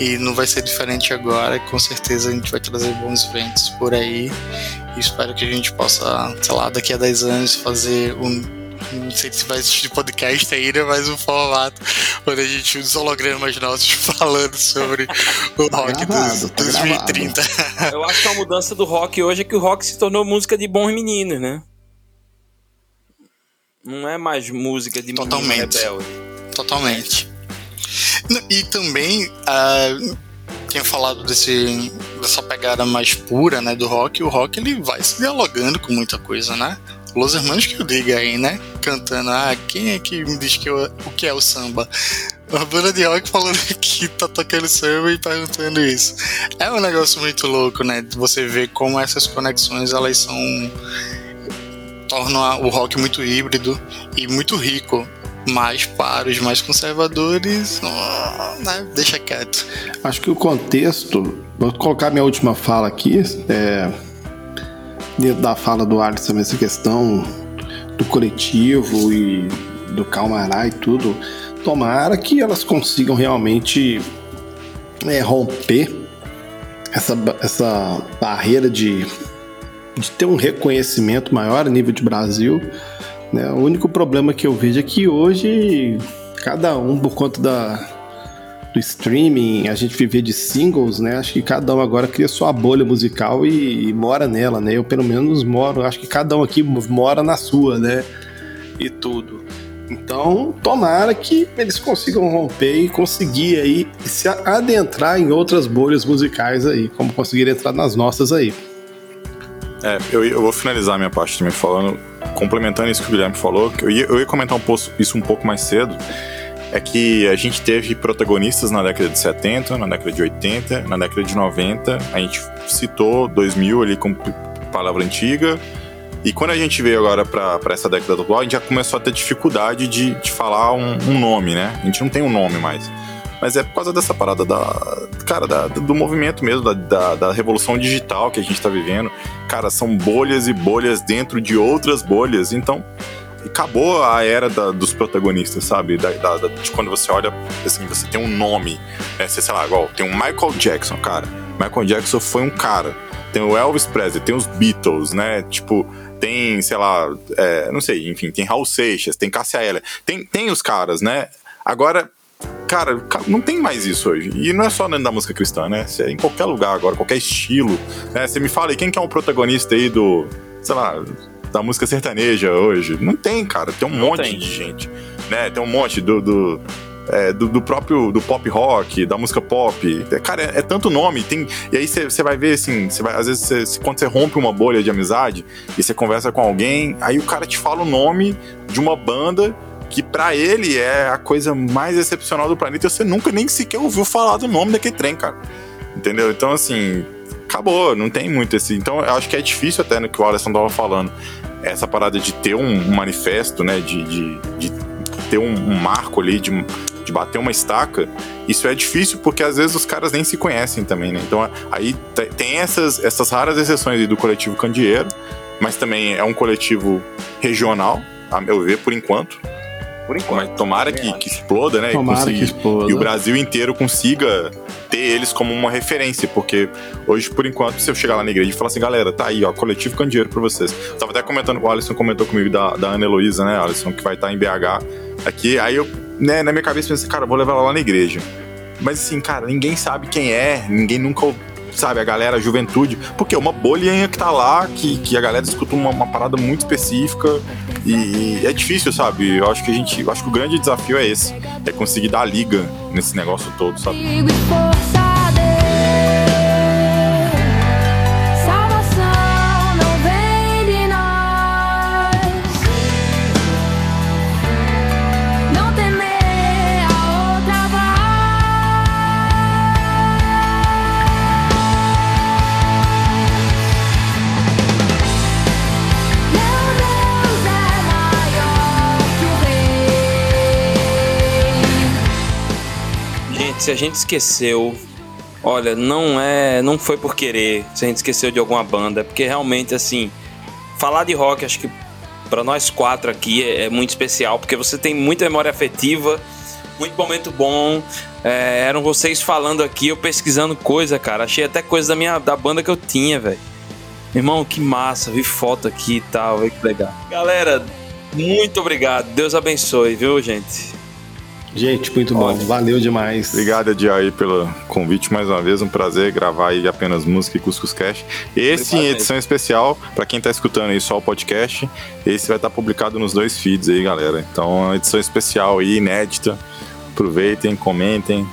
e não vai ser diferente agora, com certeza a gente vai trazer bons ventos por aí, e espero que a gente possa, sei lá, daqui a 10 anos fazer um não sei se vai existir podcast ainda, mas um formato onde a gente usa hologramas nossos falando sobre o Tá rock gravado, dos tá 2030. Eu acho que a mudança do rock hoje é que o rock se tornou música de bons meninos, né? Não é mais música de Totalmente. rebelde. Totalmente. E também ah, tinha falado desse, dessa pegada mais pura né, do rock. O rock ele vai se dialogando com muita coisa, né? Los Hermanos que eu diga aí, né? Cantando, ah, quem é que me diz que eu- o que é o samba? Uma banda de rock falando que tá tocando samba e perguntando isso. É um negócio muito louco, né? Você ver como essas conexões elas são. Tornam a- o rock muito híbrido e muito rico. Mas para os mais conservadores, né, deixa quieto. Acho que o contexto. Vou colocar minha última fala aqui. É, dentro da fala do Alisson essa questão do coletivo e do calmará e tudo. Tomara que elas consigam realmente é, romper essa, essa barreira de, de ter um reconhecimento maior a nível de Brasil. né? O único problema que eu vejo é que hoje cada um, por conta da, do streaming, a gente viver de singles, né? Acho que cada um agora cria sua bolha musical e, e mora nela, né? Eu pelo menos moro, acho que cada um aqui mora na sua, né? E tudo. Então, tomara que eles consigam romper e conseguir aí se adentrar em outras bolhas musicais aí, como conseguir entrar nas nossas aí. É, eu, eu vou finalizar minha parte também falando, complementando isso que o Guilherme falou, que eu ia, eu ia comentar um pouco, isso um pouco mais cedo, é que a gente teve protagonistas na década de 70, na década de 80, na década de 90, a gente citou 2000 ali como palavra antiga, e quando a gente veio agora pra essa década atual, a gente já começou a ter dificuldade de, de falar um, um nome, né? A gente não tem um nome mais. Mas é por causa dessa parada da. Cara, da- do movimento mesmo, da, da, da revolução digital que a gente tá vivendo. Cara, são bolhas e bolhas dentro de outras bolhas. Então, acabou a era da- dos protagonistas, sabe? Da, da- de quando você olha, assim, você tem um nome. Né? Você, sei lá, igual, tem o Michael Jackson, cara. Michael Jackson foi um cara. Tem o Elvis Presley, tem os Beatles, né? Tipo, tem, sei lá, é, não sei, enfim, tem Raul Seixas, tem Cássia Eller. Tem, tem os caras, né? Agora, Cara, ca- não tem mais isso hoje. E não é só dentro da música cristã, né? É em qualquer lugar agora, qualquer estilo. Né? Você me fala aí, quem que é um protagonista aí do, sei lá, da música sertaneja hoje? Não tem, cara. Tem um monte tem. de gente. Né? Tem um monte do. do é, do, do próprio do pop rock, da música pop. É, cara, é, é tanto nome. Tem, e aí você vai ver assim, vai, às vezes você- quando você rompe uma bolha de amizade e você conversa com alguém, aí o cara te fala o nome de uma banda que pra ele é a coisa mais excepcional do planeta você nunca nem sequer ouviu falar do nome daquele trem, cara. Entendeu? Então, assim, acabou, não tem muito esse. Então, eu acho que é difícil até no que o Alisson tava falando. Essa parada de ter um, manifesto, né? De, de, de ter um, um marco ali, de, de bater uma estaca. Isso é difícil porque às vezes os caras nem se conhecem também, né? Então, aí te- tem essas, essas raras exceções do coletivo Candeeiro, mas também é um coletivo regional, a meu ver, por enquanto. Por enquanto. Mas tomara que, que exploda, né? e Tomara consiga- que exploda. E o Brasil inteiro consiga ter eles como uma referência, porque hoje, por enquanto, se eu chegar lá na igreja e falar assim, galera, tá aí, ó, coletivo Candeeiro pra vocês. Eu tava até comentando, o Alisson comentou comigo da, da Ana Heloísa, né, Alisson, que vai estar em BH aqui. Aí eu, né, na minha cabeça pensei, cara, vou levar ela lá na igreja. Mas assim, cara, ninguém sabe quem é, ninguém nunca sabe, a galera, a juventude, porque é uma bolha que tá lá, que, que a galera escuta uma, uma parada muito específica e, e é difícil, sabe? Eu acho que a gente, eu acho que o grande desafio é esse, é conseguir dar liga nesse negócio todo, sabe? Se a gente esqueceu, olha, não é, não foi por querer. Se a gente esqueceu de alguma banda, é porque realmente assim, falar de rock, acho que pra nós quatro aqui é, é muito especial, porque você tem muita memória afetiva, muito momento bom. É, eram vocês falando aqui, eu pesquisando coisa, cara. Achei até coisa da minha da banda que eu tinha, velho. Irmão, que massa, vi foto aqui e tal, que legal. Galera, muito obrigado. Deus abençoe, viu, gente? Gente, muito bom. Valeu demais. Obrigado, Edi, aí, pelo convite mais uma vez. Um prazer gravar aí apenas música e Cuscus Cash. Esse em edição especial, pra quem tá escutando aí só o podcast, esse vai estar publicado nos dois feeds aí, galera. Então, é uma edição especial aí, inédita. Aproveitem, comentem.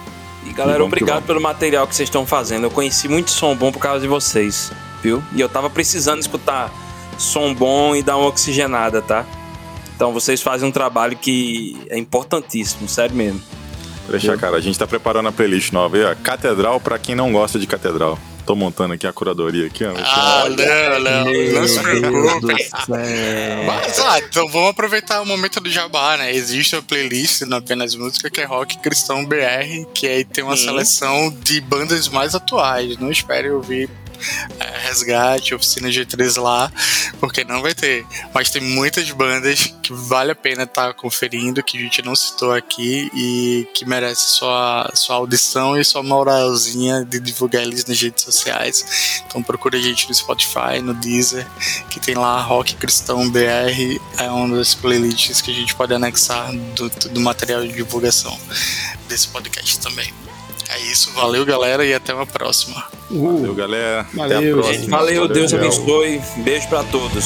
E galera, que obrigado pelo material que vocês estão fazendo. Eu conheci muito som bom por causa de vocês, viu? E eu tava precisando escutar som bom e dar uma oxigenada, tá? Então vocês fazem um trabalho que é importantíssimo, sério mesmo. Deixa, cara, a gente tá preparando a playlist nova aí, ó. Catedral pra quem não gosta de catedral. Tô montando aqui a curadoria aqui, ó. Ah, não, não, não se preocupe. Mas, ah, então vamos aproveitar o momento do jabá, né? Existe uma playlist no Apenas Música que é Rock Cristão BR, que aí tem uma Sim. seleção de bandas mais atuais. Não espere ouvir é, Resgate, Oficina G3 lá, porque não vai ter. Mas tem muitas bandas que vale a pena estar conferindo, que a gente não citou aqui e que merece sua, sua audição e sua moralzinha de divulgar eles nas redes sociais. Então procura a gente no Spotify, no Deezer, que tem lá Rock Cristão BR, é uma das playlists que a gente pode anexar do, do material de divulgação desse podcast também. É isso, valeu galera e até uma próxima. Valeu, galera. Até a Valeu, próxima. gente. Valeu, Deus abençoe. Beijo pra todos.